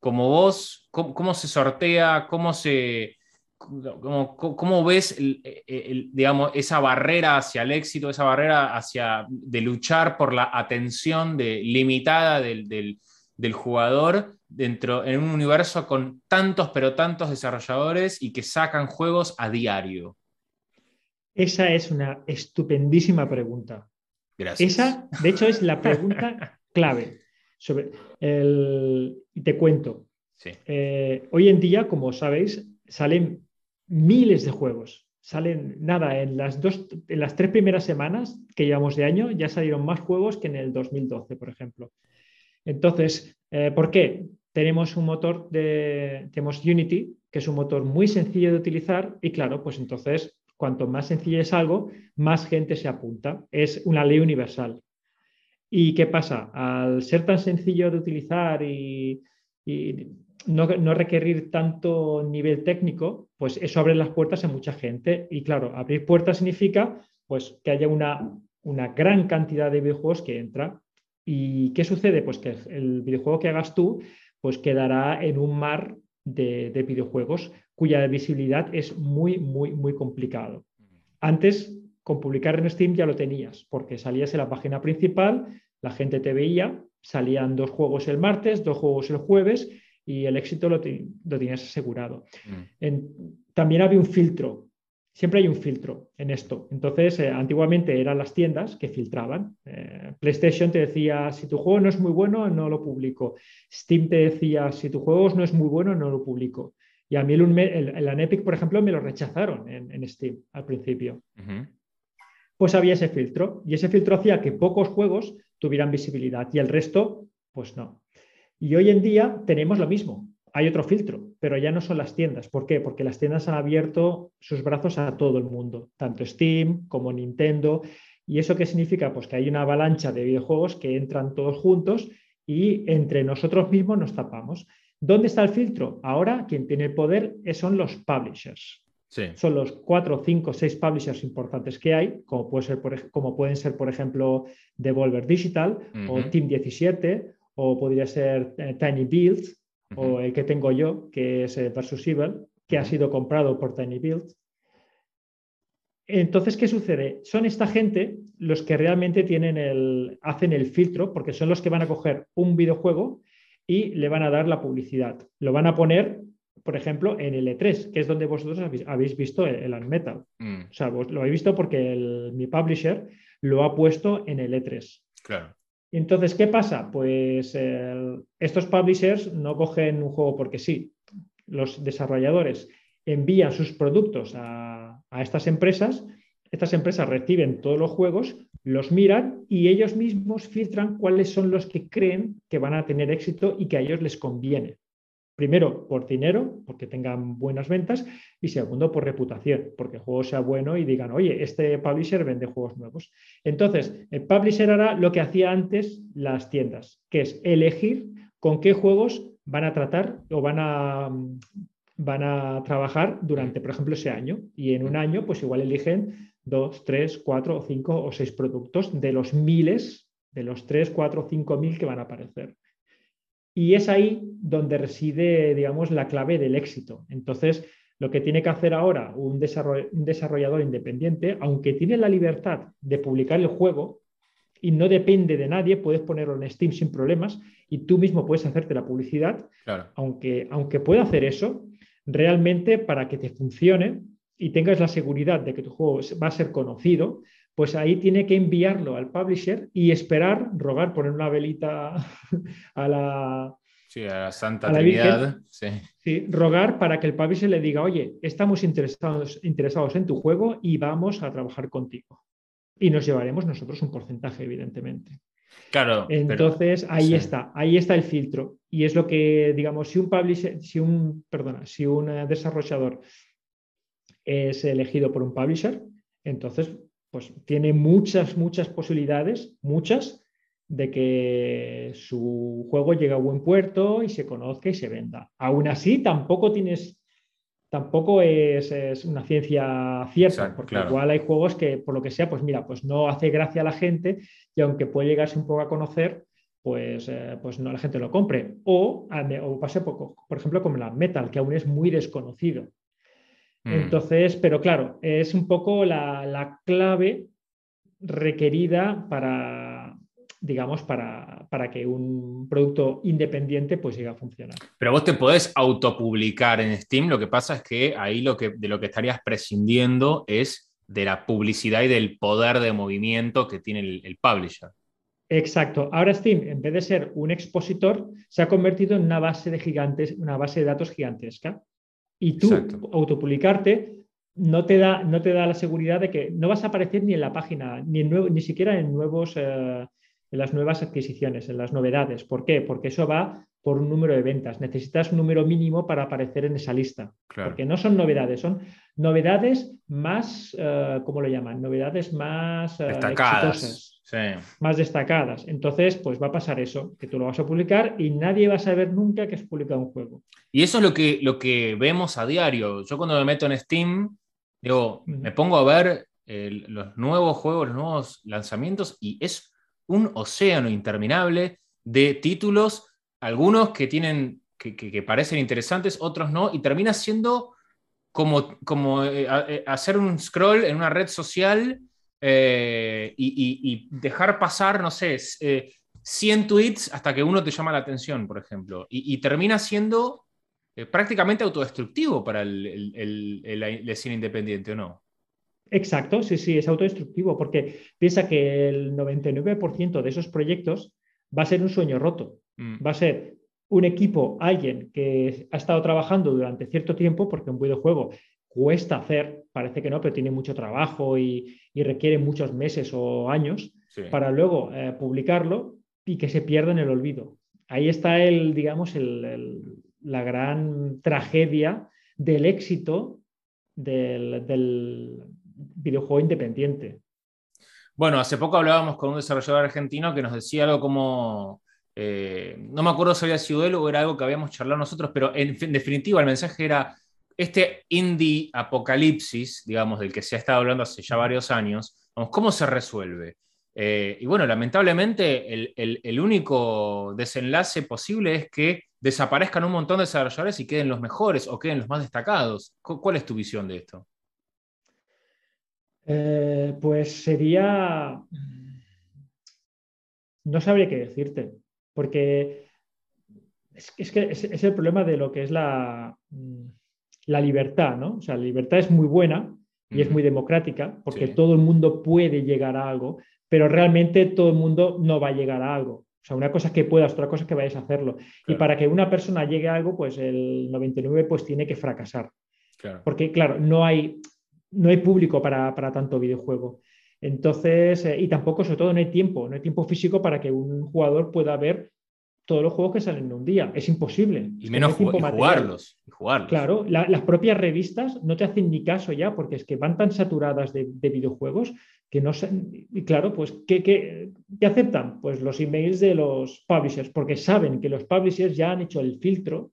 como vos, cómo, se sortea, cómo se... Cómo, ves digamos, esa barrera hacia el éxito, esa barrera hacia de luchar por la atención limitada del, jugador dentro en un universo con tantos pero tantos desarrolladores y que sacan juegos a diario? Esa es una estupendísima pregunta. Esa, de hecho, es la pregunta clave. Sobre el, te cuento. Eh, hoy en día, como sabéis, salen miles de juegos. Salen, nada, en las, dos, en las tres primeras semanas que llevamos de año ya salieron más juegos que en el 2012, por ejemplo. Entonces, eh, ¿por qué? Tenemos un motor de, tenemos Unity, que es un motor muy sencillo de utilizar y claro, pues entonces cuanto más sencillo es algo, más gente se apunta. Es una ley universal. ¿Y qué pasa? Al ser tan sencillo de utilizar y, no, requerir tanto nivel técnico, pues eso abre las puertas a mucha gente. Y claro, abrir puertas significa pues, que haya una, una gran cantidad de videojuegos que entra. ¿Y qué sucede? Pues que el videojuego que hagas tú pues quedará en un mar de, videojuegos cuya visibilidad es muy, muy, muy complicado. Antes, con publicar en Steam ya lo tenías, porque salías en la página principal, la gente te veía, salían dos juegos el martes, dos juegos el jueves y el éxito lo, tenías asegurado. Mm. también había un filtro siempre hay un filtro en esto. Entonces, eh, antiguamente eran las tiendas que filtraban. Eh, PlayStation te decía, si tu juego no es muy bueno, no lo publico. Steam te decía, si tu juego no es muy bueno, no lo publico. Y a mí el, el, Epic, por ejemplo, me lo rechazaron en, Steam al principio. Pues había ese filtro y ese filtro hacía que pocos juegos tuvieran visibilidad y el resto, pues no. Y hoy en día tenemos lo mismo hay otro filtro, pero ya no son las tiendas. ¿Por qué? Porque las tiendas han abierto sus brazos a todo el mundo, tanto Steam como Nintendo. ¿Y eso qué significa? Pues que hay una avalancha de videojuegos que entran todos juntos y entre nosotros mismos nos tapamos. ¿Dónde está el filtro? Ahora quien tiene el poder son los publishers. Son los cuatro, cinco, seis publishers importantes que hay, como, puede ser, como pueden ser, por ejemplo, Devolver Digital o Team 17 o podría ser eh, Tiny Builds o el que tengo yo, que es Versus Evil, que ha sido comprado por Tiny Build. Entonces, ¿qué sucede? Son esta gente los que realmente tienen el, hacen el filtro, porque son los que van a coger un videojuego y le van a dar la publicidad. Lo van a poner, por ejemplo, en el E3, que es donde vosotros habéis, visto el, Unmetal. Mm. O sea, lo habéis visto porque mi publisher lo ha puesto en el E3. Claro. Entonces, ¿qué pasa? Pues estos publishers no cogen un juego porque sí. Los desarrolladores envían sus productos a, estas empresas, estas empresas reciben todos los juegos, los miran y ellos mismos filtran cuáles son los que creen que van a tener éxito y que a ellos les conviene. Primero, por dinero, porque tengan buenas ventas, y segundo, por reputación, porque el juego sea bueno y digan, oye, este publisher vende juegos nuevos. Entonces, el publisher hará lo que hacía antes las tiendas, que es elegir con qué juegos van a tratar o van a, van a trabajar durante, por ejemplo, ese año. Y en un año, pues igual eligen dos, tres, cuatro o cinco o seis productos de los miles, de los tres, cuatro cinco mil que van a aparecer. Y es ahí donde reside, digamos, la clave del éxito. Entonces, lo que tiene que hacer ahora un, desarrollador independiente, aunque tiene la libertad de publicar el juego y no depende de nadie, puedes ponerlo en Steam sin problemas y tú mismo puedes hacerte la publicidad, aunque, aunque pueda hacer eso, realmente para que te funcione y tengas la seguridad de que tu juego va a ser conocido, pues ahí tiene que enviarlo al publisher y esperar, rogar, poner una velita a la, sí, a la Santa Trinidad. sí. rogar para que el publisher le diga, oye, estamos interesados, interesados en tu juego y vamos a trabajar contigo. Y nos llevaremos nosotros un porcentaje, evidentemente. Claro. Entonces, ahí está, ahí está el filtro. Y es lo que, digamos, si un publisher, si un, perdona, si un eh, desarrollador es elegido por un publisher, entonces pues tiene muchas, muchas posibilidades, muchas, de que su juego llegue a buen puerto y se conozca y se venda. Aún así, tampoco tienes, tampoco es, una ciencia cierta, porque igual hay juegos que, por lo que sea, pues mira, pues no hace gracia a la gente y aunque puede llegarse un poco a conocer, pues, eh, pues no la gente lo compre. O, o pase poco, por ejemplo, como la Metal, que aún es muy desconocido. Mm. Entonces, pero claro, es un poco la, clave requerida para, digamos, para, para, que un producto independiente pues llegue a funcionar. Pero vos te podés autopublicar en Steam, lo que pasa es que ahí lo que, de lo que estarías prescindiendo es de la publicidad y del poder de movimiento que tiene el, el publisher. Exacto. Ahora Steam, en vez de ser un expositor, se ha convertido en una base de gigantes, una base de datos gigantesca. Y tú autopublicarte no te, da, no te da la seguridad de que no vas a aparecer ni en la página, ni, en ni siquiera en, nuevos, eh, en las nuevas adquisiciones, en las novedades. ¿Por qué? Porque eso va por un número de ventas. Necesitas un número mínimo para aparecer en esa lista. Porque no son novedades, son novedades más, eh, ¿cómo lo llaman? Novedades más eh, destacadas. Más destacadas. Entonces, pues va a pasar eso, que tú lo vas a publicar y nadie va a saber nunca que has publicado un juego. Y eso es lo que, lo que vemos a diario. Yo cuando me meto en Steam, digo, me pongo a ver los nuevos juegos, los nuevos lanzamientos y es un océano interminable de títulos, algunos que tienen, que, parecen interesantes, otros no, y termina siendo como, como eh, eh, hacer un scroll en una red social eh, y, dejar pasar, no sé, 100 tweets hasta que uno te llama la atención, por ejemplo, y, termina siendo prácticamente autodestructivo para el, el, cine independiente, ¿o no? Exacto, sí, sí, es autodestructivo, porque piensa que el 99% de esos proyectos va a ser un sueño roto. Mm. Va a ser un equipo, alguien que ha estado trabajando durante cierto tiempo, porque un videojuego cuesta hacer, parece que no, pero tiene mucho trabajo y, requiere muchos meses o años para luego eh, publicarlo y que se pierda en el olvido. Ahí está el, digamos, la gran tragedia del éxito del, videojuego independiente. Bueno, hace poco hablábamos con un desarrollador argentino que nos decía algo como, eh, no me acuerdo si había sido él o era algo que habíamos charlado nosotros, pero en, definitiva el mensaje era, este indie apocalipsis, digamos, del que se ha estado hablando hace ya varios años, ¿cómo se resuelve? Eh, y bueno, lamentablemente el, único desenlace posible es que desaparezcan un montón de desarrolladores y queden los mejores o queden los más destacados. ¿Cuál es tu visión de esto? Eh, pues sería... No sabría qué decirte, porque es, que es, el problema de lo que es la, la libertad, ¿no? O sea, la libertad es muy buena y es muy democrática, porque todo el mundo puede llegar a algo, pero realmente todo el mundo no va a llegar a algo. O sea, una cosa es que puedas, otra cosa es que vayas a hacerlo. Y para que una persona llegue a algo, pues el 99 pues tiene que fracasar. Porque, claro, no hay, no hay público para, tanto videojuego. Entonces, eh, y tampoco, sobre todo, no hay tiempo, no hay tiempo físico para que un jugador pueda ver todos los juegos que salen en un día. Es imposible. Y menos jugarlos, Claro, las propias revistas no te hacen ni caso ya, porque es que van tan saturadas de, videojuegos que no sé. Y claro, pues, ¿qué, ¿qué, aceptan? Pues los emails de los publishers, porque saben que los publishers ya han hecho el filtro,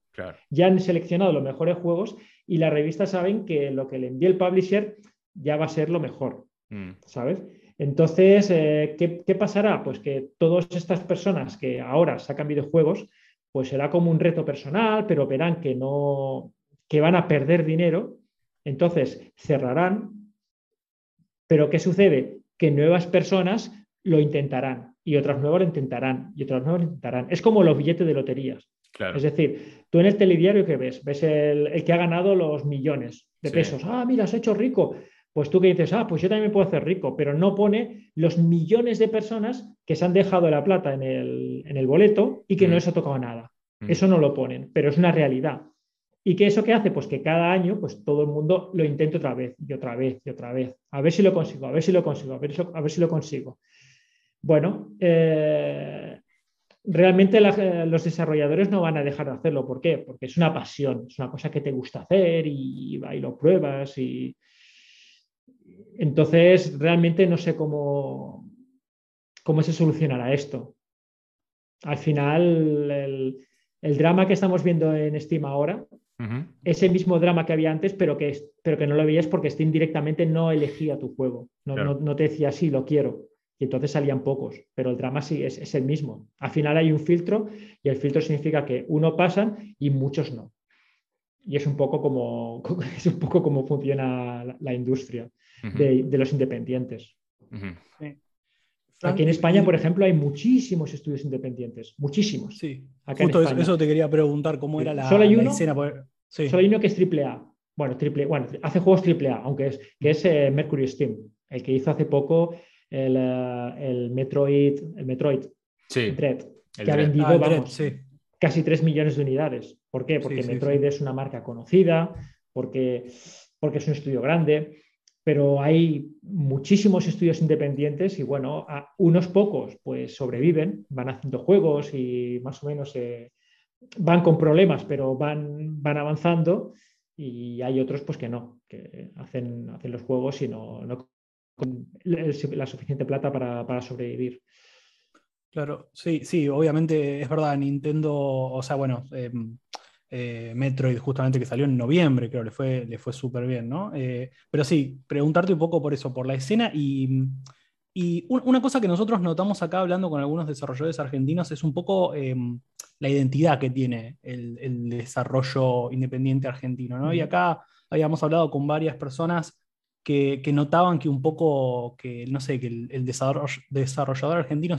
ya han seleccionado los mejores juegos y las revistas saben que lo que le envía el publisher ya va a ser lo mejor, mm. ¿sabes? Entonces, eh, ¿qué, pasará? Pues que todas estas personas que ahora sacan videojuegos, pues será como un reto personal, pero verán que no, que van a perder dinero, entonces cerrarán. Pero ¿qué sucede? Que nuevas personas lo intentarán y otras nuevas lo intentarán y otras nuevas lo intentarán. Es como los billetes de loterías. Es decir, tú en el telediario que ves, ves el, que ha ganado los millones de pesos. Ah, mira, has hecho rico. Pues tú que dices, ah, pues yo también me puedo hacer rico, pero no pone los millones de personas que se han dejado la plata en el, boleto y que no mm. les ha tocado nada. Mm. Eso no lo ponen, pero es una realidad. ¿Y qué eso qué hace? Pues que cada año, pues todo el mundo lo intenta otra vez y otra vez y otra vez. A ver si lo consigo, a ver si lo consigo, a ver, a ver si lo consigo. Bueno, eh, realmente los desarrolladores no van a dejar de hacerlo. ¿Por qué? Porque es una pasión, es una cosa que te gusta hacer y, y lo pruebas y, entonces, realmente no sé cómo, cómo se solucionará esto. Al final, el, drama que estamos viendo en Steam ahora, ese mismo drama que había antes, pero que, pero que no lo veías porque Steam directamente no elegía tu juego. No, te decía, sí, lo quiero. Y entonces salían pocos, pero el drama sí es, es, el mismo. Al final hay un filtro y el filtro significa que uno pasan y muchos no. Y es un poco como, es un poco como funciona la industria de, los independientes. Aquí en España, por ejemplo, hay muchísimos estudios independientes, muchísimos. Sí, justo eso, te quería preguntar, cómo era la, solo hay uno, escena. Solo hay uno que es triple A. Bueno, triple, bueno, hace juegos triple A, aunque es, que es eh, Mercury Steam, el que hizo hace poco el, eh, Metroid, el Metroid sí, Dread, que ha vendido ah, casi 3 millones de unidades. ¿Por qué? Porque Metroid es una marca conocida, porque, porque es un estudio grande pero hay muchísimos estudios independientes y bueno, unos pocos pues sobreviven, van haciendo juegos y más o menos eh, van con problemas, pero van, van avanzando y hay otros pues que no, que hacen, hacen los juegos y no, con la suficiente plata para, sobrevivir. Claro, sí, sí, obviamente es verdad, Nintendo, o sea, bueno, em, eh, Metroid, justamente que salió en noviembre, creo, le fue, le fue súper bien, ¿no? Eh, pero sí, preguntarte un poco por eso, por la escena y, una cosa que nosotros notamos acá hablando con algunos desarrolladores argentinos es un poco em, la identidad que tiene el, desarrollo independiente argentino, ¿no? Y acá habíamos hablado con varias personas que, notaban que un poco, que no sé, que el, desarrollador argentino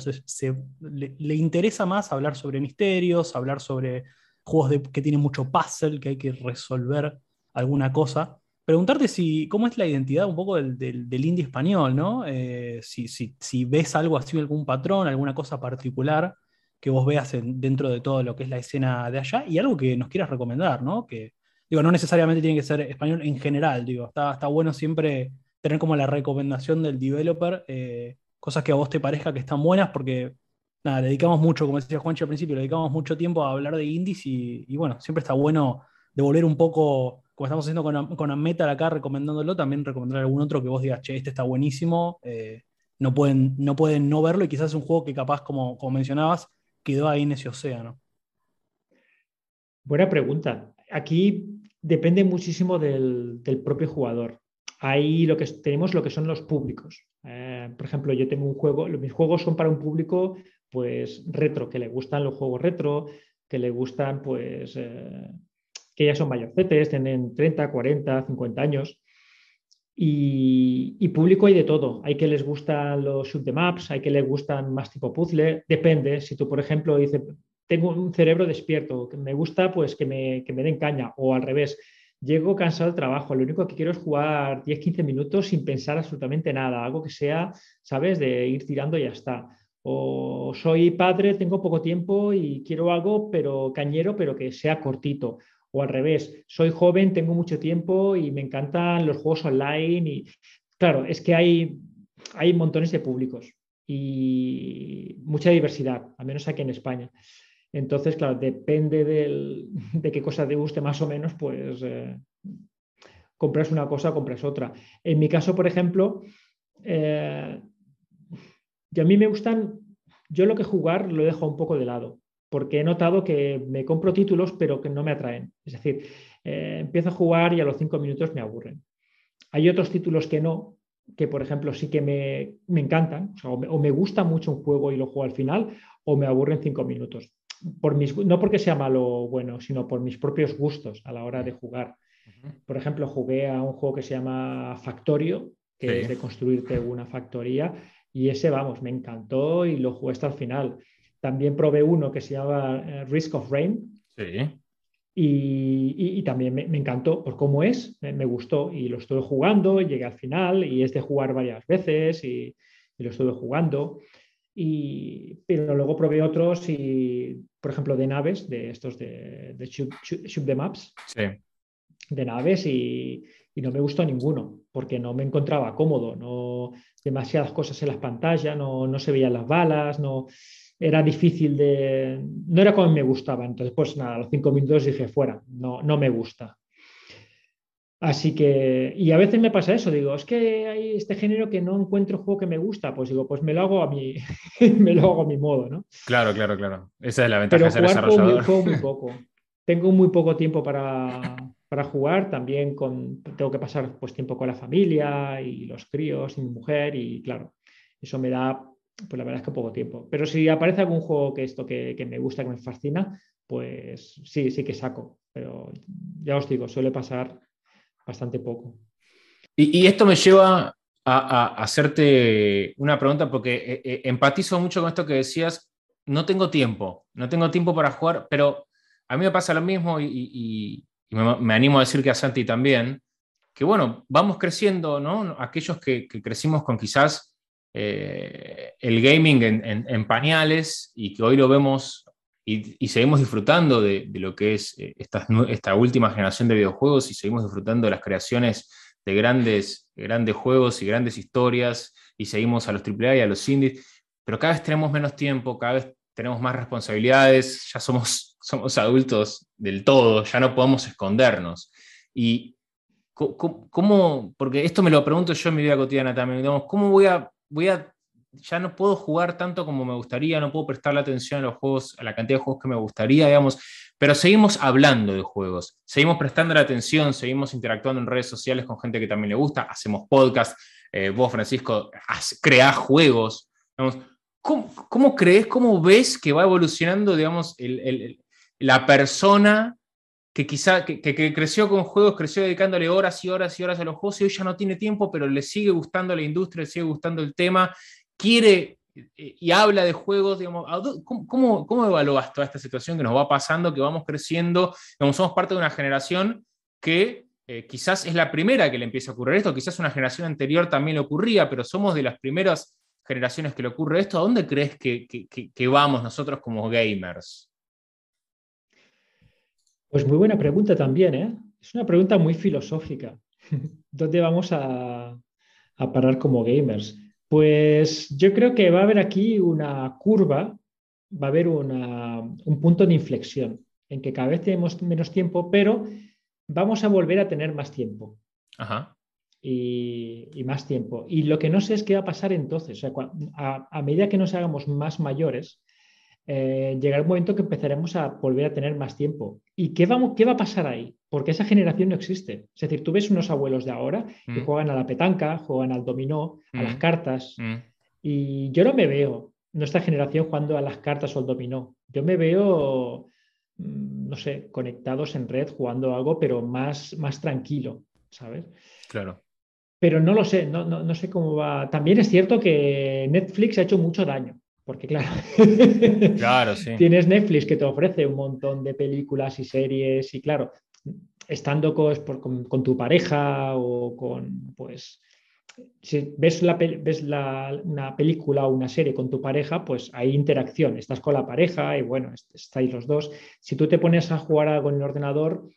le, le interesa más hablar sobre misterios, hablar sobre juegos que tienen mucho puzzle, que hay que resolver alguna cosa. Preguntarte si, cómo es la identidad un poco del, del, indie español, ¿no? Eh, si, si, si, ves algo así, algún patrón, alguna cosa particular que vos veas dentro de todo lo que es la escena de allá y algo que nos quieras recomendar, ¿no? Que, digo, no necesariamente tiene que ser español en general, digo, está, está bueno siempre tener como la recomendación del developer, eh, cosas que a vos te parezca que están buenas, porque nada, dedicamos mucho, como decía Juancho al principio, dedicamos mucho tiempo a hablar de indies y, bueno, siempre está bueno devolver un poco, como estamos haciendo con, con acá, recomendándolo, también recomendar algún otro que vos digas, che, este está buenísimo, eh, no, pueden, no pueden no verlo y quizás es un juego que capaz, como, como mencionabas, quedó ahí en ese océano. Buena pregunta. Aquí depende muchísimo del, propio jugador. Ahí lo que tenemos lo que son los públicos. Eh, por ejemplo, yo tengo un juego, mis juegos son para un público pues retro, que le gustan los juegos retro, que le gustan pues eh, que ya son mayorcetes, tienen 30, 40, 50 años. Y, público hay de todo. Hay que les gustan los shoot the maps, hay que les gustan más tipo puzzle. Depende. Si tú, por ejemplo, dices, tengo un cerebro despierto, que me gusta pues que me, que me den caña, o al revés, llego cansado del trabajo, lo único que quiero es jugar 10-15 minutos sin pensar absolutamente nada, algo que sea, ¿sabes?, de ir tirando y ya está. O soy padre, tengo poco tiempo y quiero algo, pero cañero, pero que sea cortito. O al revés, soy joven, tengo mucho tiempo y me encantan los juegos online. Y claro, es que hay, hay montones de públicos y mucha diversidad, al menos aquí en España. Entonces, claro, depende de qué cosa te guste más o menos, pues eh, compras una cosa, compras otra. En mi caso, por ejemplo, eh, y a mí me gustan, yo lo que jugar lo dejo un poco de lado, porque he notado que me compro títulos pero que no me atraen. Es decir, eh, empiezo a jugar y a los cinco minutos me aburren. Hay otros títulos que no, que por ejemplo sí que me, encantan, o, me, gusta mucho un juego y lo juego al final, o me aburren cinco minutos. por mis, no porque sea malo o bueno, sino por mis propios gustos a la hora de jugar. Por ejemplo, jugué a un juego que se llama Factorio, que es de construirte una factoría, y ese, vamos, me encantó y lo jugué hasta el final. También probé uno que se llama eh, Risk of Rain. Sí. Y, también me, encantó por cómo es, me, gustó y lo estuve jugando, llegué al final y es de jugar varias veces y, lo estuve jugando. Y, pero luego probé otros y, por ejemplo, de naves, de estos de, de Shoot, the Maps. Sí. De naves y, y, no me gustó ninguno porque no me encontraba cómodo, no demasiadas cosas en las pantallas, no, no se veían las balas, no era difícil de... no era como me gustaba. Entonces, pues nada, a los cinco minutos dije, fuera, no, no me gusta. Así que, y a veces me pasa eso, digo, es que hay este género que no encuentro juego que me gusta, pues digo, pues me lo hago a mi, me lo hago a mi modo, ¿no? Claro, claro, claro. Esa es la ventaja de ser desarrollador. Juego muy, poco. Tengo muy poco tiempo para, para, jugar, también con, tengo que pasar pues tiempo con la familia y los críos y mi mujer y claro, eso me da pues la verdad es que poco tiempo. Pero si aparece algún juego que esto que, me gusta, que me fascina, pues sí, sí que saco. Pero ya os digo, suele pasar bastante poco. Y, esto me lleva a, hacerte una pregunta porque eh, eh, empatizo mucho con esto que decías. No tengo tiempo, no tengo tiempo para jugar, pero a mí me pasa lo mismo y, me, animo a decir que a Santi también, que bueno, vamos creciendo, ¿no? Aquellos que crecimos con quizás eh, el gaming en, pañales y que hoy lo vemos y, seguimos disfrutando de, lo que es eh, esta, esta, última generación de videojuegos y seguimos disfrutando de las creaciones de grandes, grandes juegos y grandes historias y seguimos a los AAA y a los indies, pero cada vez tenemos menos tiempo, cada vez tenemos más responsabilidades, ya somos, somos adultos del todo, ya no podemos escondernos. Y ¿Cómo, porque esto me lo pregunto yo en mi vida cotidiana también, digamos, ¿cómo voy a voy a, ya no puedo jugar tanto como me gustaría, no puedo prestar la atención a los juegos, a la cantidad de juegos que me gustaría, digamos, pero seguimos hablando de juegos, seguimos prestando la atención, seguimos interactuando en redes sociales con gente que también le gusta, hacemos podcast, eh, vos, Francisco, creás juegos, ¿cómo, crees, cómo ves que va evolucionando, digamos, la persona que quizá que, creció con juegos, creció dedicándole horas y horas y horas a los juegos y hoy ya no tiene tiempo, pero le sigue gustando la industria, le sigue gustando el tema, quiere eh, y habla de juegos, ¿cómo, cómo, evalúas toda esta situación que nos va pasando, que vamos creciendo? Somos parte de una generación que eh, quizás es la primera que le empieza a ocurrir esto, quizás una generación anterior también le ocurría, pero somos de las primeras generaciones que le ocurre esto. ¿A dónde crees que, que vamos nosotros como gamers? Pues muy buena pregunta también, ¿eh? Es una pregunta muy filosófica. ¿Dónde vamos a, parar como gamers? Pues yo creo que va a haber aquí una curva, va a haber un punto de inflexión, en que cada vez tenemos menos tiempo, pero vamos a volver a tener más tiempo. Ajá. Y, más tiempo. Y lo que no sé es qué va a pasar entonces. a, medida que nos hagamos más mayores, eh, llegará un momento que empezaremos a volver a tener más tiempo. ¿Y qué, vamos, qué va a pasar ahí? Porque esa generación no existe. Es decir, tú ves unos abuelos de ahora que mm. juegan a la petanca, juegan al dominó, a las mm. cartas, mm. y yo no me veo nuestra generación jugando a las cartas o al dominó. Yo me veo, no sé, conectados en red jugando algo, pero más, más tranquilo, ¿sabes? Claro. Pero no lo sé, no, no sé cómo va. También es cierto que Netflix ha hecho mucho daño porque claro, claro sí. tienes Netflix que te ofrece un montón de películas y series y claro, estando con, tu pareja o con, pues, si ves, la, ves una película o una serie con tu pareja, pues hay interacción, estás con la pareja y bueno, estáis los dos. Si tú te pones a jugar algo en el ordenador,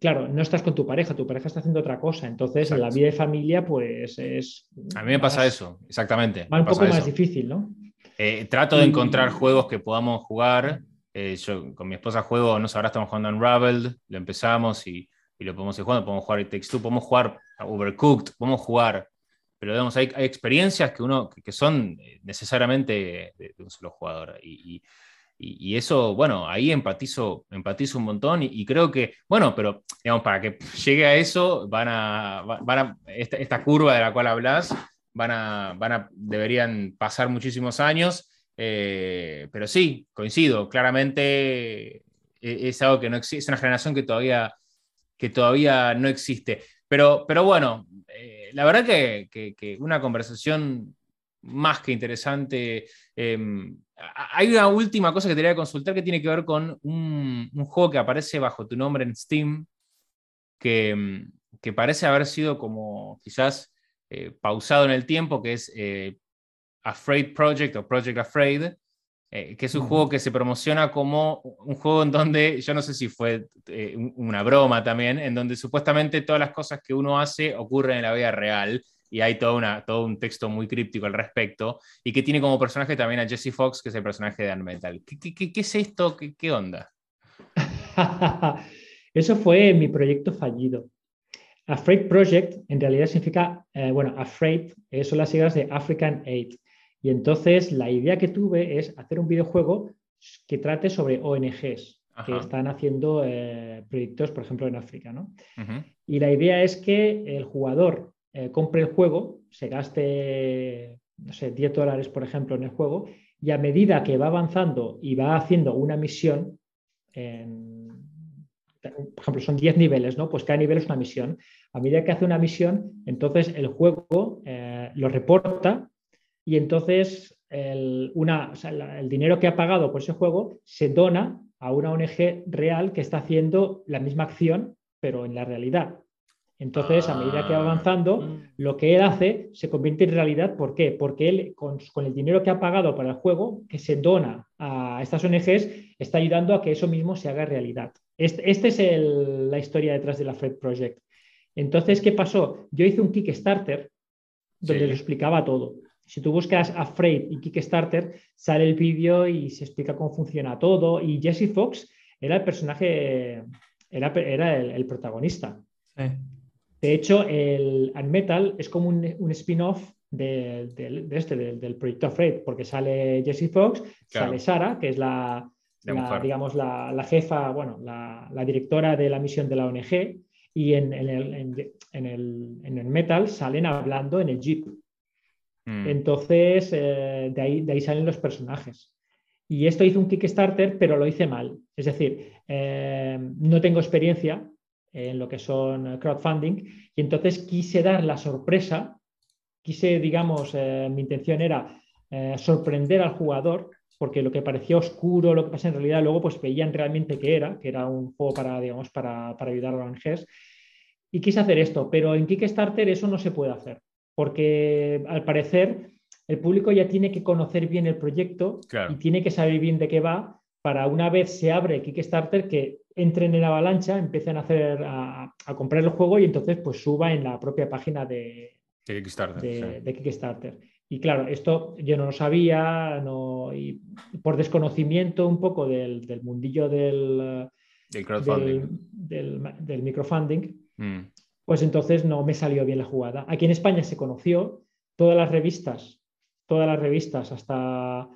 claro, no estás con tu pareja, tu pareja está haciendo otra cosa. Entonces, en la vida de familia, pues es. A mí me pasa eso, exactamente. Va un poco más difícil, ¿no? Eh, trato de encontrar juegos que podamos jugar. Eh, yo con mi esposa juego, no ahora estamos jugando Unraveled, lo empezamos y, y lo podemos ir jugando, podemos jugar It Takes Two, podemos jugar Overcooked, podemos jugar, pero digamos, hay, hay experiencias que, uno, que, son eh, necesariamente de, un solo jugador. Y, y, eso, bueno, ahí empatizo, empatizo un montón y, creo que, bueno, pero digamos, para que llegue a eso, van a, van a esta, curva de la cual hablas, van a, van a, deberían pasar muchísimos años Eh, pero sí, coincido, claramente es algo que no existe, es una generación que todavía, que todavía no existe. Pero, pero bueno, la verdad que, que, una conversación más que interesante. Em, hay una última cosa que te quería consultar que tiene que ver con un, juego que aparece bajo tu nombre en Steam, que, que parece haber sido como quizás eh, pausado en el tiempo, que es eh, Afraid Project o Project Afraid, eh, que es un juego que se promociona como un juego en donde, yo no sé si fue una broma también, en donde supuestamente todas las cosas que uno hace ocurren en la vida real y hay todo, una, todo un texto muy críptico al respecto, y que tiene como personaje también a Jesse Fox, que es el personaje de Unmetal. ¿Qué, qué, qué es esto? ¿Qué, qué onda? Eso fue mi proyecto fallido. Afraid Project en realidad significa, eh, bueno, Afraid son las siglas de African Aid. Y entonces la idea que tuve es hacer un videojuego que trate sobre ONGs que están haciendo eh, proyectos, por ejemplo, en África. ¿no? Y la idea es que el jugador eh, compre el juego, se gaste, no sé, 10 dólares, por ejemplo, en el juego, y a medida que va avanzando y va haciendo una misión, por ejemplo, son 10 niveles, ¿no? Pues cada nivel es una misión. A medida que hace una misión, entonces el juego eh, lo reporta y entonces el, dinero que ha pagado por ese juego se dona a una ONG real que está haciendo la misma acción, pero en la realidad. Entonces, a medida que va ah, avanzando, mm. lo que él hace se convierte en realidad. ¿Por qué? Porque él, con, el dinero que ha pagado para el juego, que se dona a estas ONGs, está ayudando a que eso mismo se haga realidad. Esta este es la historia detrás de la Fred Project. Entonces, ¿qué pasó? Yo hice un Kickstarter donde lo explicaba todo. Si tú buscas Afraid y Kickstarter, sale el vídeo y se explica cómo funciona todo. Y Jesse Fox era el personaje, era, era el, protagonista. Sí. De hecho, el Unmetal es como un, spin-off de, este, del proyecto Afraid, porque sale Jesse Fox, sale Sara, que es la, digamos, la, jefa, bueno, la, directora de la misión de la ONG, y en, el, Metal salen hablando en el Jeep. Mm. Entonces, eh, de, ahí, de ahí salen los personajes. Y esto hizo un Kickstarter, pero lo hice mal. Es decir, eh, no tengo experiencia en lo que son crowdfunding. Y entonces quise dar la sorpresa, quise, digamos, eh, mi intención era eh, sorprender al jugador, porque lo que parecía oscuro, lo que pasa en realidad, luego pues veían realmente que era, que era un juego para, digamos, para, para ayudar a los ONGs. Y quise hacer esto, pero en Kickstarter eso no se puede hacer, porque al parecer el público ya tiene que conocer bien el proyecto y tiene que saber bien de qué va para una vez se abre Kickstarter que entren en la avalancha, empiecen a hacer a, comprar el juego y entonces pues suba en la propia página de, Kickstarter, Y claro, esto yo no lo sabía, no, y por desconocimiento un poco del, mundillo del, del, microfunding, mm. pues entonces no me salió bien la jugada. Aquí en España se conoció, todas las revistas, todas las revistas hasta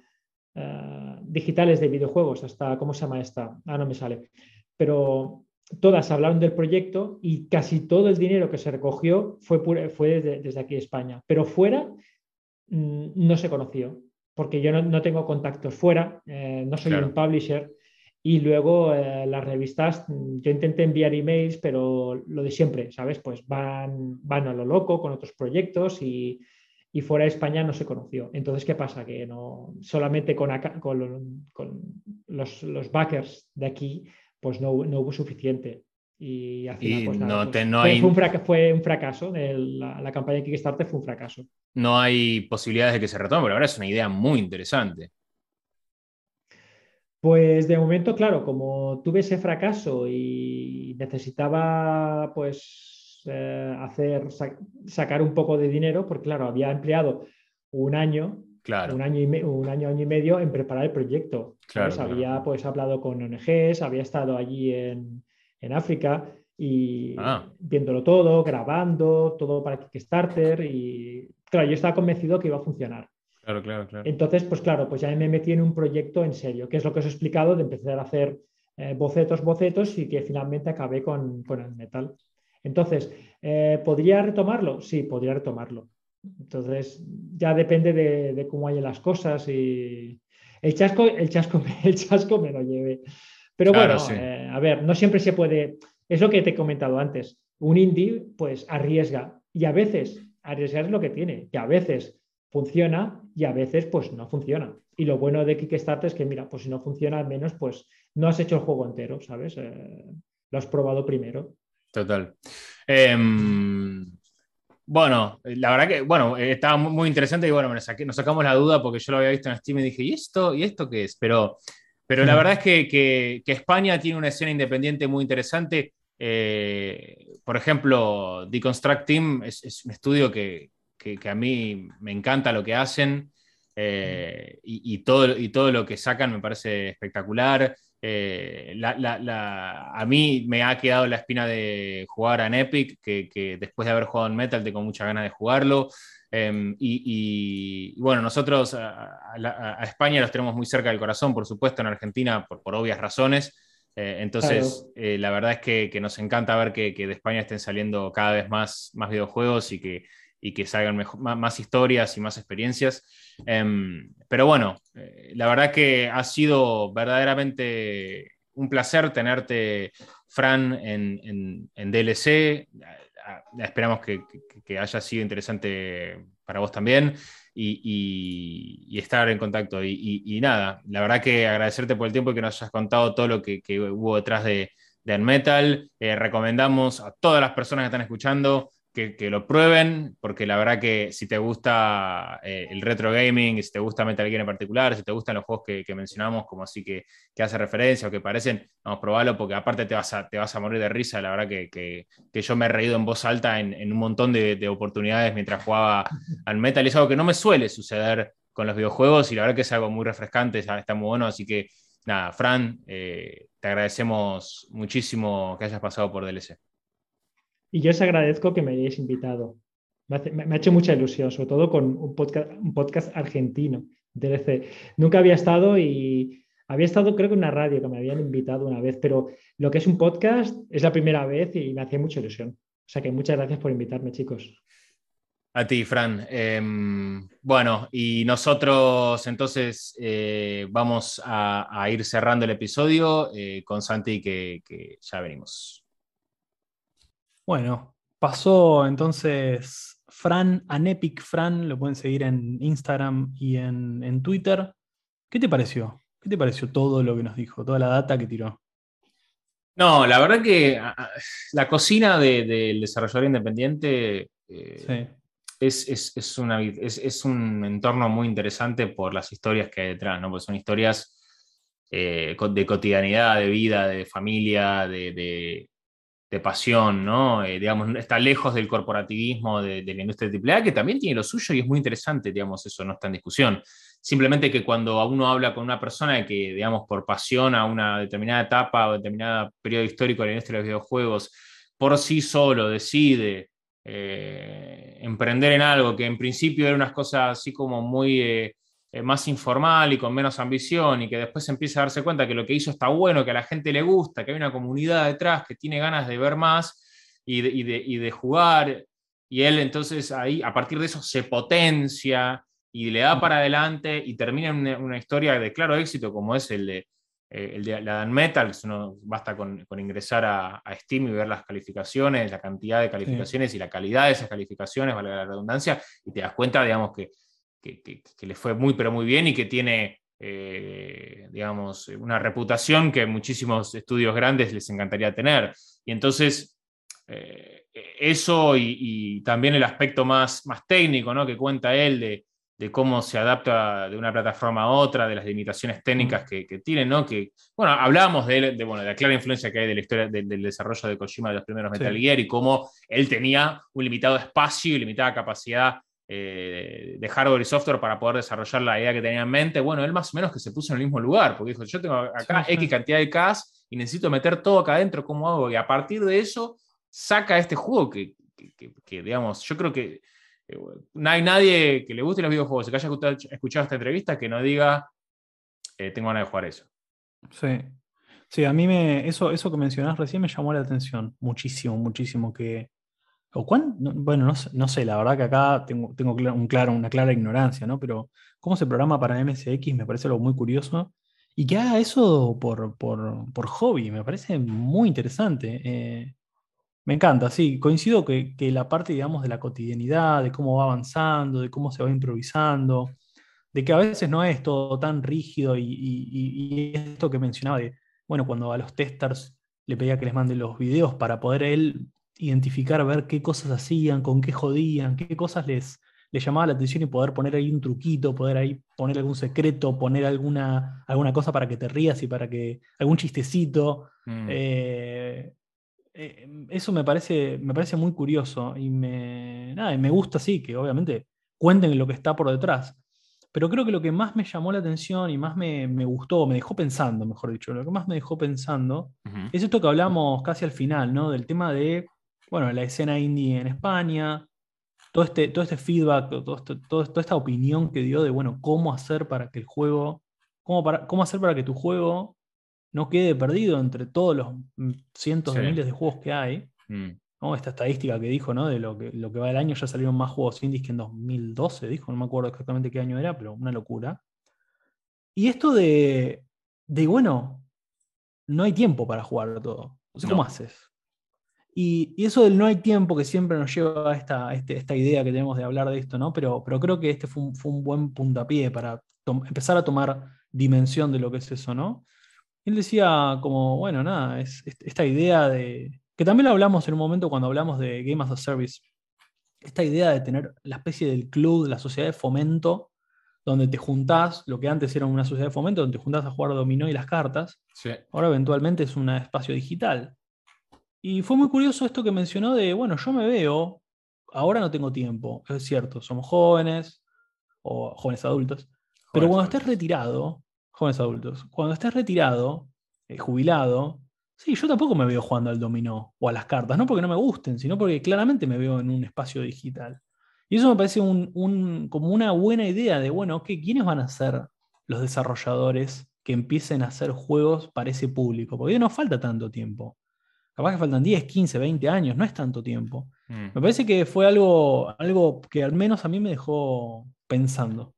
eh, digitales de videojuegos, hasta, ¿cómo se llama esta? Ah, no me sale. Pero todas hablaron del proyecto y casi todo el dinero que se recogió fue, fue desde, aquí España. Pero fuera mm, no se conoció, porque yo no, tengo contactos fuera, eh, no soy un publisher. Y luego eh, las revistas, mm, yo intenté enviar emails, pero lo de siempre, ¿sabes? Pues van, van a lo loco con otros proyectos y, y fuera de España no se conoció. Entonces, ¿qué pasa? Que no solamente con, con, los, backers de aquí, pues no, hubo suficiente. Y, así pues, no pues, fue, un fracaso, la, campaña de Kickstarter fue un fracaso. No hay posibilidades de que se retome, pero ahora es una idea muy interesante. Pues de momento, claro, como tuve ese fracaso y necesitaba pues eh, hacer, sacar un poco de dinero, porque claro, había empleado un año, claro. un, año y un año, año y medio en preparar el proyecto. Había pues hablado con ONGs, había estado allí en, en África y ah. viéndolo todo, grabando, todo para Kickstarter y claro, yo estaba convencido que iba a funcionar. Claro, claro, claro. Entonces, pues claro, pues ya me metí en un proyecto en serio, que es lo que os he explicado de empezar a hacer eh, bocetos, bocetos y que finalmente acabé con, con el metal. Entonces, eh, ¿podría retomarlo? Sí, podría retomarlo. Entonces, ya depende de, cómo hayan las cosas y, el chasco, el chasco, el chasco me lo llevé. Pero bueno, eh, a ver, no siempre se puede. Es lo que te he comentado antes. Un indie, pues arriesga. Y a veces, arriesgar es lo que tiene. Y a veces funciona y a veces, pues no funciona. Y lo bueno de Kickstarter es que, mira, pues si no funciona, al menos, pues no has hecho el juego entero, ¿sabes? Eh, lo has probado primero. Total. Em, bueno, la verdad que, bueno, estaba muy, interesante y bueno, nos sacamos la duda porque yo lo había visto en Steam y dije, ¿y esto? ¿Y esto qué es? Pero, pero la verdad es que, España tiene una escena independiente muy interesante. Eh, por ejemplo, Deconstruct Team es, un estudio que, a mí me encanta lo que hacen eh, y, todo, y todo lo que sacan me parece espectacular. Eh, a mí me ha quedado la espina de jugar en Epic, que, después de haber jugado en Metal tengo muchas ganas de jugarlo. Em, y, bueno, nosotros a, España los tenemos muy cerca del corazón, por supuesto, en Argentina, por, obvias razones. Eh, entonces, eh, la verdad es que, nos encanta ver que, de España estén saliendo cada vez más, más videojuegos y que, y que salgan más, historias y más experiencias. Em, pero bueno, eh, la verdad que ha sido verdaderamente un placer tenerte, Fran, en, DLC. Esperamos que, haya sido interesante para vos también y, estar en contacto. Y, nada, la verdad que agradecerte por el tiempo y que nos hayas contado todo lo que, hubo detrás de, de Unmetal. Eh, recomendamos a todas las personas que están escuchando que, lo prueben, porque la verdad que si te gusta eh, el retro gaming, si te gusta Metal Gear en particular, si te gustan los juegos que, mencionamos, como así que, que, hace referencia o que parecen, vamos probarlo, porque aparte te vas a, te vas a morir de risa. La verdad que, yo me he reído en voz alta en, un montón de, oportunidades mientras jugaba al Metal, y es algo que no me suele suceder con los videojuegos, y la verdad que es algo muy refrescante, está muy bueno, así que nada, Fran, eh, te agradecemos muchísimo que hayas pasado por DLC. Y yo os agradezco que me hayáis invitado. Me, ha hecho mucha ilusión, sobre todo con un podcast, argentino. Nunca había estado y había estado creo que en una radio que me habían invitado una vez, pero lo que es un podcast es la primera vez y me hacía mucha ilusión. O sea que muchas gracias por invitarme, chicos. A ti, Fran. Em, bueno, y nosotros entonces eh, vamos a, ir cerrando el episodio eh, con Santi, que ya venimos. Bueno, pasó entonces Fran, Anepic Fran, lo pueden seguir en Instagram y en, Twitter. ¿Qué te pareció? ¿Qué te pareció todo lo que nos dijo, toda la data que tiró? No, la verdad que la cocina del desarrollador independiente eh, es, un entorno muy interesante por las historias que hay detrás, ¿no? Porque son historias eh, de cotidianidad, de vida, de familia, de, de pasión, ¿no? Eh, digamos, está lejos del corporativismo de, la industria de AAA, que también tiene lo suyo y es muy interesante, digamos, eso no está en discusión. Simplemente que cuando uno habla con una persona que, digamos, por pasión a una determinada etapa o determinado periodo histórico de la industria de los videojuegos, por sí solo decide eh, emprender en algo que en principio era unas cosas así como muy... Eh, eh, más informal y con menos ambición y que después empieza a darse cuenta que lo que hizo está bueno, que a la gente le gusta, que hay una comunidad detrás que tiene ganas de ver más y de, jugar. Y él entonces ahí, a partir de eso, se potencia y le da para adelante y termina en una, historia de claro éxito como es el de, eh, el de la Dan Metal. Uno basta con, ingresar a, Steam y ver las calificaciones, la cantidad de calificaciones y la calidad de esas calificaciones, vale la redundancia, y te das cuenta, digamos, que que, le fue muy, pero muy bien y que tiene, eh, digamos, una reputación que muchísimos estudios grandes les encantaría tener. Y entonces, eh, eso y, también el aspecto más, más técnico ¿no? que cuenta él de, cómo se adapta de una plataforma a otra, de las limitaciones técnicas que, que tienen, ¿no? Que, bueno, hablábamos de, de, bueno, de la clara influencia que hay de la historia del desarrollo de Kojima de los primeros Metal Gear y cómo él tenía un limitado espacio y limitada capacidad eh, de hardware y software para poder desarrollar la idea que tenía en mente, bueno, él más o menos que se puso en el mismo lugar, porque dijo, yo tengo acá X cantidad de CAS y necesito meter todo acá adentro, ¿cómo hago? Y a partir de eso saca este juego que, digamos, yo creo que eh, no hay nadie que le guste los videojuegos que haya escuchado esta entrevista que no diga, eh, tengo ganas de jugar eso. Sí. Sí, a mí me, eso, eso que mencionás recién me llamó la atención muchísimo, muchísimo, que, ¿O bueno, no sé, la verdad que acá tengo, un claro, una clara ignorancia, ¿no? Pero cómo se programa para MSX me parece algo muy curioso. Y que haga eso por, por, hobby, me parece muy interesante. Eh, me encanta, sí, coincido que, la parte, digamos, de la cotidianidad, de cómo va avanzando, de cómo se va improvisando, de que a veces no es todo tan rígido y, esto que mencionaba de, bueno, cuando a los testers le pedía que les manden los videos para poder él identificar, ver qué cosas hacían, con qué jodían, qué cosas les, les llamaba la atención y poder poner ahí un truquito, poder ahí poner algún secreto, poner alguna, alguna cosa para que te rías y para que. algún chistecito. Mm. Eh, eh, eso me parece, me parece muy curioso y me, nada, me gusta, sí, que obviamente cuenten lo que está por detrás. Pero creo que lo que más me llamó la atención y más me, gustó, me dejó pensando, mejor dicho, lo que más me dejó pensando es esto que hablamos casi al final, ¿no? Del tema de bueno, la escena indie en España, todo este, todo este feedback, todo toda esta opinión que dio de, bueno, cómo hacer para que el juego, cómo, para, cómo hacer para que tu juego no quede perdido entre todos los cientos de miles de juegos que hay. Mm. Esta estadística que dijo, ¿no? De lo que, lo que va del año, ya salieron más juegos indies que en 2012, dijo, no me acuerdo exactamente qué año era, pero una locura. Y esto de, de bueno, no hay tiempo para jugar todo. ¿cómo haces? Y, eso del no hay tiempo que siempre nos lleva a esta, este, esta idea que tenemos de hablar de esto, ¿no? Pero, pero creo que este fue un, buen puntapié para empezar a tomar dimensión de lo que es eso, ¿no? Él decía como, bueno, nada, es, esta idea de, que también lo hablamos en un momento cuando hablamos de Game as a Service, esta idea de tener la especie del club, la sociedad de fomento, donde te juntás, lo que antes era una sociedad de fomento, donde te juntás a jugar dominó y las cartas, ahora eventualmente es un espacio digital. Y fue muy curioso esto que mencionó de, bueno, yo me veo, ahora no tengo tiempo, es cierto, somos jóvenes o jóvenes adultos, pero cuando estés retirado, jóvenes adultos, cuando estés retirado, eh, jubilado, sí, yo tampoco me veo jugando al dominó o a las cartas, no porque no me gusten, sino porque claramente me veo en un espacio digital. Y eso me parece un, como una buena idea de, bueno, ¿quiénes van a ser los desarrolladores que empiecen a hacer juegos para ese público? Porque no falta tanto tiempo. Capaz que faltan 10, 15, 20 años, no es tanto tiempo. Mm. Me parece que fue algo, algo que al menos a mí me dejó pensando.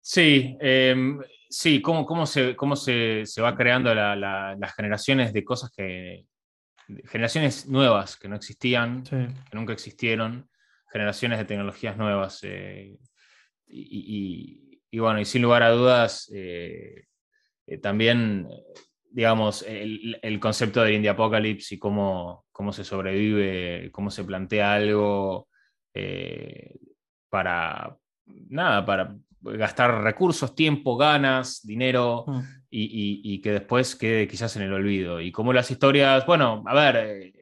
Sí, em, sí, cómo, cómo, se, cómo se, va creando las generaciones de cosas que. generaciones nuevas que no existían, que nunca existieron, generaciones de tecnologías nuevas. Eh, y, bueno, y sin lugar a dudas, eh, eh, también digamos, el, concepto del Indie Apocalypse y cómo, cómo se sobrevive, cómo se plantea algo eh, para, nada, para gastar recursos, tiempo, ganas, dinero mm. y, que después quede quizás en el olvido. Y cómo las historias, bueno, a ver, eh,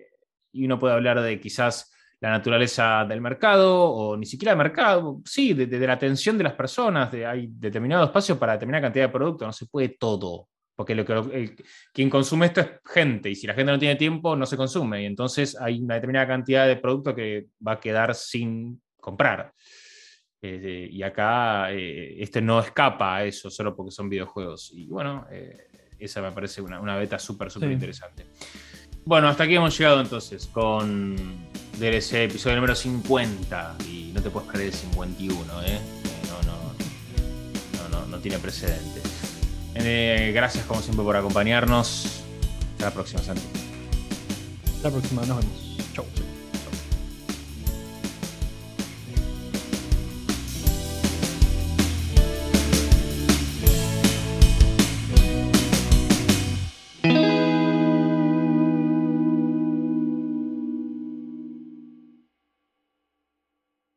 y uno puede hablar de quizás la naturaleza del mercado o ni siquiera del mercado, sí, de, de la atención de las personas, de, hay determinado espacio para determinada cantidad de productos, no se puede todo porque lo que, quien consume esto es gente, y si la gente no tiene tiempo, no se consume, y entonces hay una determinada cantidad de producto que va a quedar sin comprar. Eh, y acá eh, este no escapa a eso solo porque son videojuegos. Y bueno, eh, esa me parece una, una beta súper, súper interesante. Bueno, hasta aquí hemos llegado entonces con DLC episodio número 50. Y no te puedes creer el 51, ¿eh? No, no, no, no, no tiene precedente. Eh, gracias como siempre por acompañarnos. Hasta la próxima, Santi. Hasta la próxima, nos vemos.